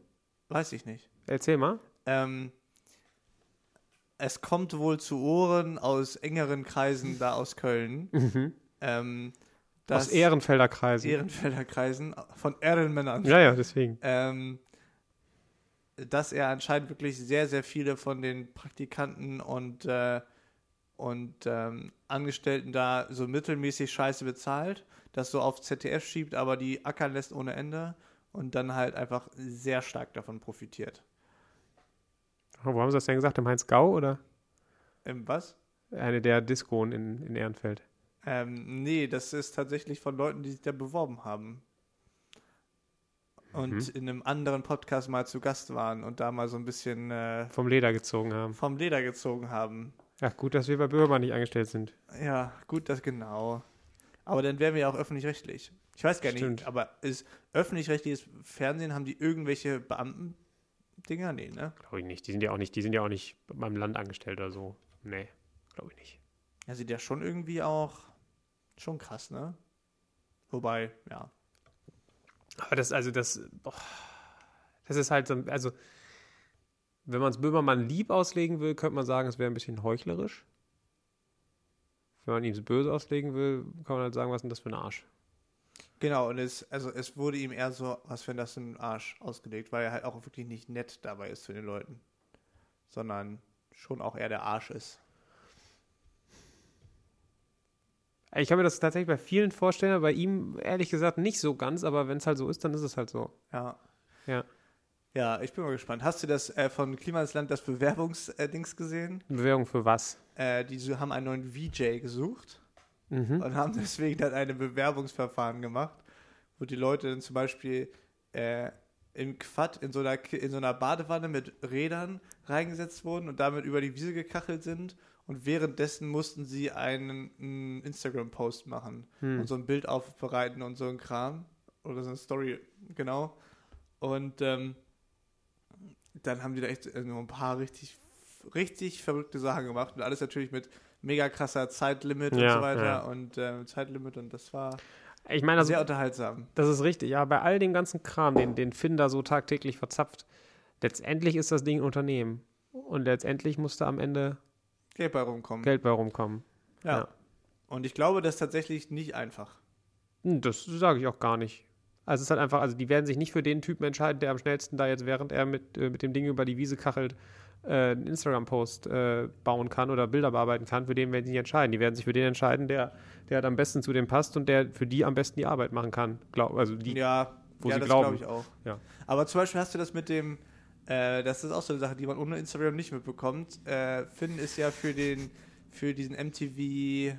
Weiß ich nicht. Erzähl mal. Ähm, es kommt wohl zu Ohren aus engeren Kreisen da aus Köln. Ähm, Aus dass Ehrenfelder Kreisen. Ehrenfelder Kreisen von Ehrenmännern. ja, ja, deswegen. Ähm, dass er anscheinend wirklich sehr, sehr viele von den Praktikanten und, äh, und ähm, Angestellten da so mittelmäßig scheiße bezahlt, das so auf ZDF schiebt, aber die ackern lässt ohne Ende und dann halt einfach sehr stark davon profitiert. Wo haben sie das denn gesagt? Im Heinz-Gau oder Ähm, was? eine der Discoen in, in Ehrenfeld? Ähm, nee, das ist tatsächlich von Leuten, die sich da beworben haben. Und Mhm. in einem anderen Podcast mal zu Gast waren und da mal so ein bisschen äh, Vom Leder gezogen haben. vom Leder gezogen haben. Ja, gut, dass wir bei Bürger nicht angestellt sind. Ja, gut, das genau. Aber dann wären wir ja auch öffentlich-rechtlich. Ich weiß gar nicht, Stimmt. aber ist öffentlich-rechtliches Fernsehen, haben die irgendwelche Beamten-Dinger? Nee, ne? Glaube ich nicht. Die sind ja auch nicht, die sind ja auch nicht beim Land angestellt oder so. Nee, glaube ich nicht. Ja, sieht ja schon irgendwie auch schon krass, ne? Wobei, ja. Aber das, also das, boah, das ist halt so, also wenn man es Böhmermann lieb auslegen will, könnte man sagen, es wäre ein bisschen heuchlerisch. Wenn man ihm es böse auslegen will, kann man halt sagen, was ist denn das für ein Arsch? Genau, und es, also es wurde ihm eher so, was für das ein Arsch ausgelegt, weil er halt auch wirklich nicht nett dabei ist zu den Leuten. Sondern schon auch eher der Arsch ist. Ich kann mir das tatsächlich bei vielen vorstellen, bei ihm ehrlich gesagt nicht so ganz, aber wenn es halt so ist, dann ist es halt so. Ja. Ja. Ja, ich bin mal gespannt. Hast du das äh, von Klima ins Land, das Bewerbungsdings gesehen? Bewerbung für was? Äh, die haben einen neuen VJ gesucht. Mhm. und haben deswegen dann ein Bewerbungsverfahren gemacht, wo die Leute dann zum Beispiel äh, im Quad in so, einer, in so einer Badewanne mit Rädern reingesetzt wurden und damit über die Wiese gekachelt sind. Und währenddessen mussten sie einen, einen Instagram-Post machen Hm. und so ein Bild aufbereiten und so ein Kram. Oder so eine Story, genau. Und ähm, dann haben die da echt äh, nur ein paar richtig, richtig verrückte Sachen gemacht. Und alles natürlich mit mega krasser Zeitlimit und Ja, so weiter. ja. Und ähm, Zeitlimit und das war Ich meine, also, sehr unterhaltsam. das ist richtig. Ja, bei all dem ganzen Kram, den, den Finn da so tagtäglich verzapft, letztendlich ist das Ding ein Unternehmen. Und letztendlich muss da am Ende Geld bei rumkommen. Geld bei rumkommen. ja. ja. Und ich glaube, das ist tatsächlich nicht einfach. Hm, Das sage ich auch gar nicht. Also es ist halt einfach, also die werden sich nicht für den Typen entscheiden, der am schnellsten da jetzt, während er mit, äh, mit dem Ding über die Wiese kachelt, äh, einen Instagram-Post äh, bauen kann oder Bilder bearbeiten kann, für den werden sie nicht entscheiden. Die werden sich für den entscheiden, der, der halt am besten zu dem passt und der für die am besten die Arbeit machen kann. Glaub, also die, ja, wo ja sie das glaube ich auch. Ja. Aber zum Beispiel hast du das mit dem, äh, das ist auch so eine Sache, die man ohne Instagram nicht mitbekommt. Äh, Finn ist ja für den, für diesen MTV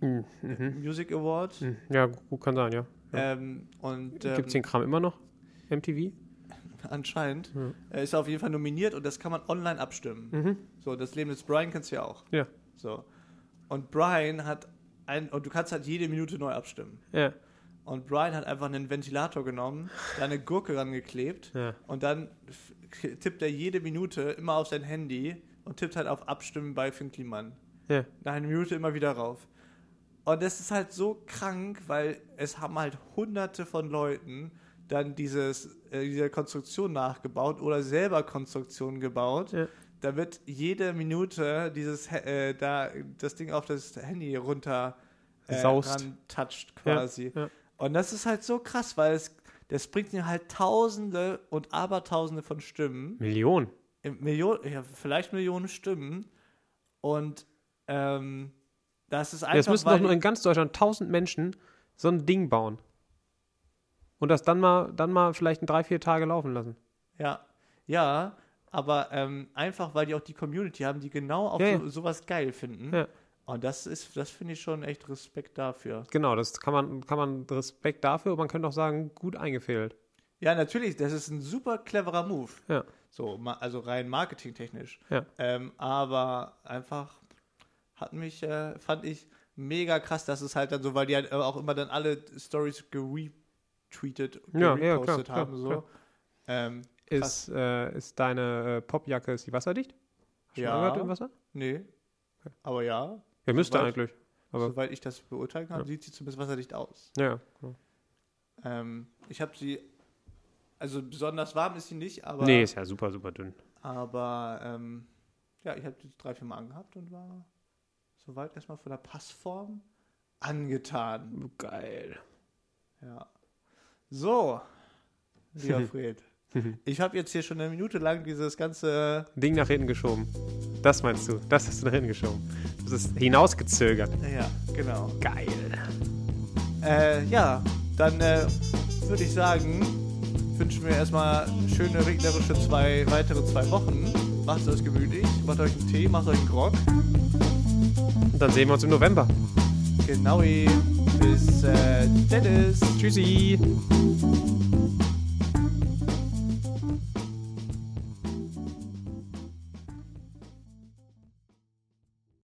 Hm, mhm. Music Award. Hm, ja, gut kann sein, ja. ja. Ähm, und ähm, Gibt es den Kram immer noch? MTV? anscheinend Ja. äh, ist er auf jeden Fall nominiert und das kann man online abstimmen. Mhm. So, das Leben des Brian kennst du ja auch. Ja. So. Und Brian hat ein, und du kannst halt jede Minute neu abstimmen. Ja. Und Brian hat einfach einen Ventilator genommen, da eine Gurke rangeklebt Ja. und dann tippt er jede Minute immer auf sein Handy und tippt halt auf Abstimmen bei Finn Kliman. Ja. Nach einer Minute immer wieder rauf. Und das ist halt so krank, weil es haben halt hunderte von Leuten dann dieses, äh, diese Konstruktion nachgebaut oder selber Konstruktionen gebaut, Ja. da wird jede Minute dieses äh, da das Ding auf das Handy runter äh, toucht quasi. Ja, ja. Und das ist halt so krass, weil es das bringt dir halt Tausende und Abertausende von Stimmen, Millionen. Millionen, ja, vielleicht Millionen Stimmen und ähm, das ist Jetzt einfach, müssen doch nur in ganz Deutschland 1000 Menschen so ein Ding bauen. Und das dann mal, dann mal vielleicht in drei, vier Tage laufen lassen. Ja, ja, aber ähm, einfach, weil die auch die Community haben, die genau auf Ja, so, sowas geil finden. Ja. Und das ist, das finde ich schon echt Respekt dafür. Genau, das kann man, kann man Respekt dafür und man könnte auch sagen, gut eingefehlt. Ja, natürlich, das ist ein super cleverer Move. Ja. So, also rein marketingtechnisch. Ja. Ähm, aber einfach hat mich, äh, fand ich mega krass, dass es halt dann so, weil die halt äh, auch immer dann alle Stories geretweetet, Ja, ja, gerepostet klar, haben. klar, so. klar. Ähm, Ist, äh, ist deine äh, Popjacke, ist die wasserdicht? Hast du Ja. mal gehört im Wasser? nee. Aber ja, Ja, müsste Soweit- eigentlich. Aber, soweit ich das beurteilen kann, Ja. sieht sie zumindest wasserdicht aus. ja, ja. Ähm, ich habe sie, also besonders warm ist sie nicht, aber, Nee, ist ja super, super dünn. aber ähm, ja, ich habe die drei, vier Mal angehabt und war soweit erstmal von der Passform angetan. Geil. Ja. So, lieber Fred. Ich habe jetzt hier schon eine Minute lang dieses ganze, Ding nach hinten geschoben. Das meinst du? Das hast du nach hinten geschoben. Das ist hinausgezögert. ja, genau. Geil. Äh, ja, dann äh, würde ich sagen, wünschen wir erstmal schöne regnerische zwei, weitere zwei Wochen. Macht es euch gemütlich, macht euch einen Tee, macht euch einen Grog. Und dann sehen wir uns im November. Genau, bis äh, Dennis. Tschüssi.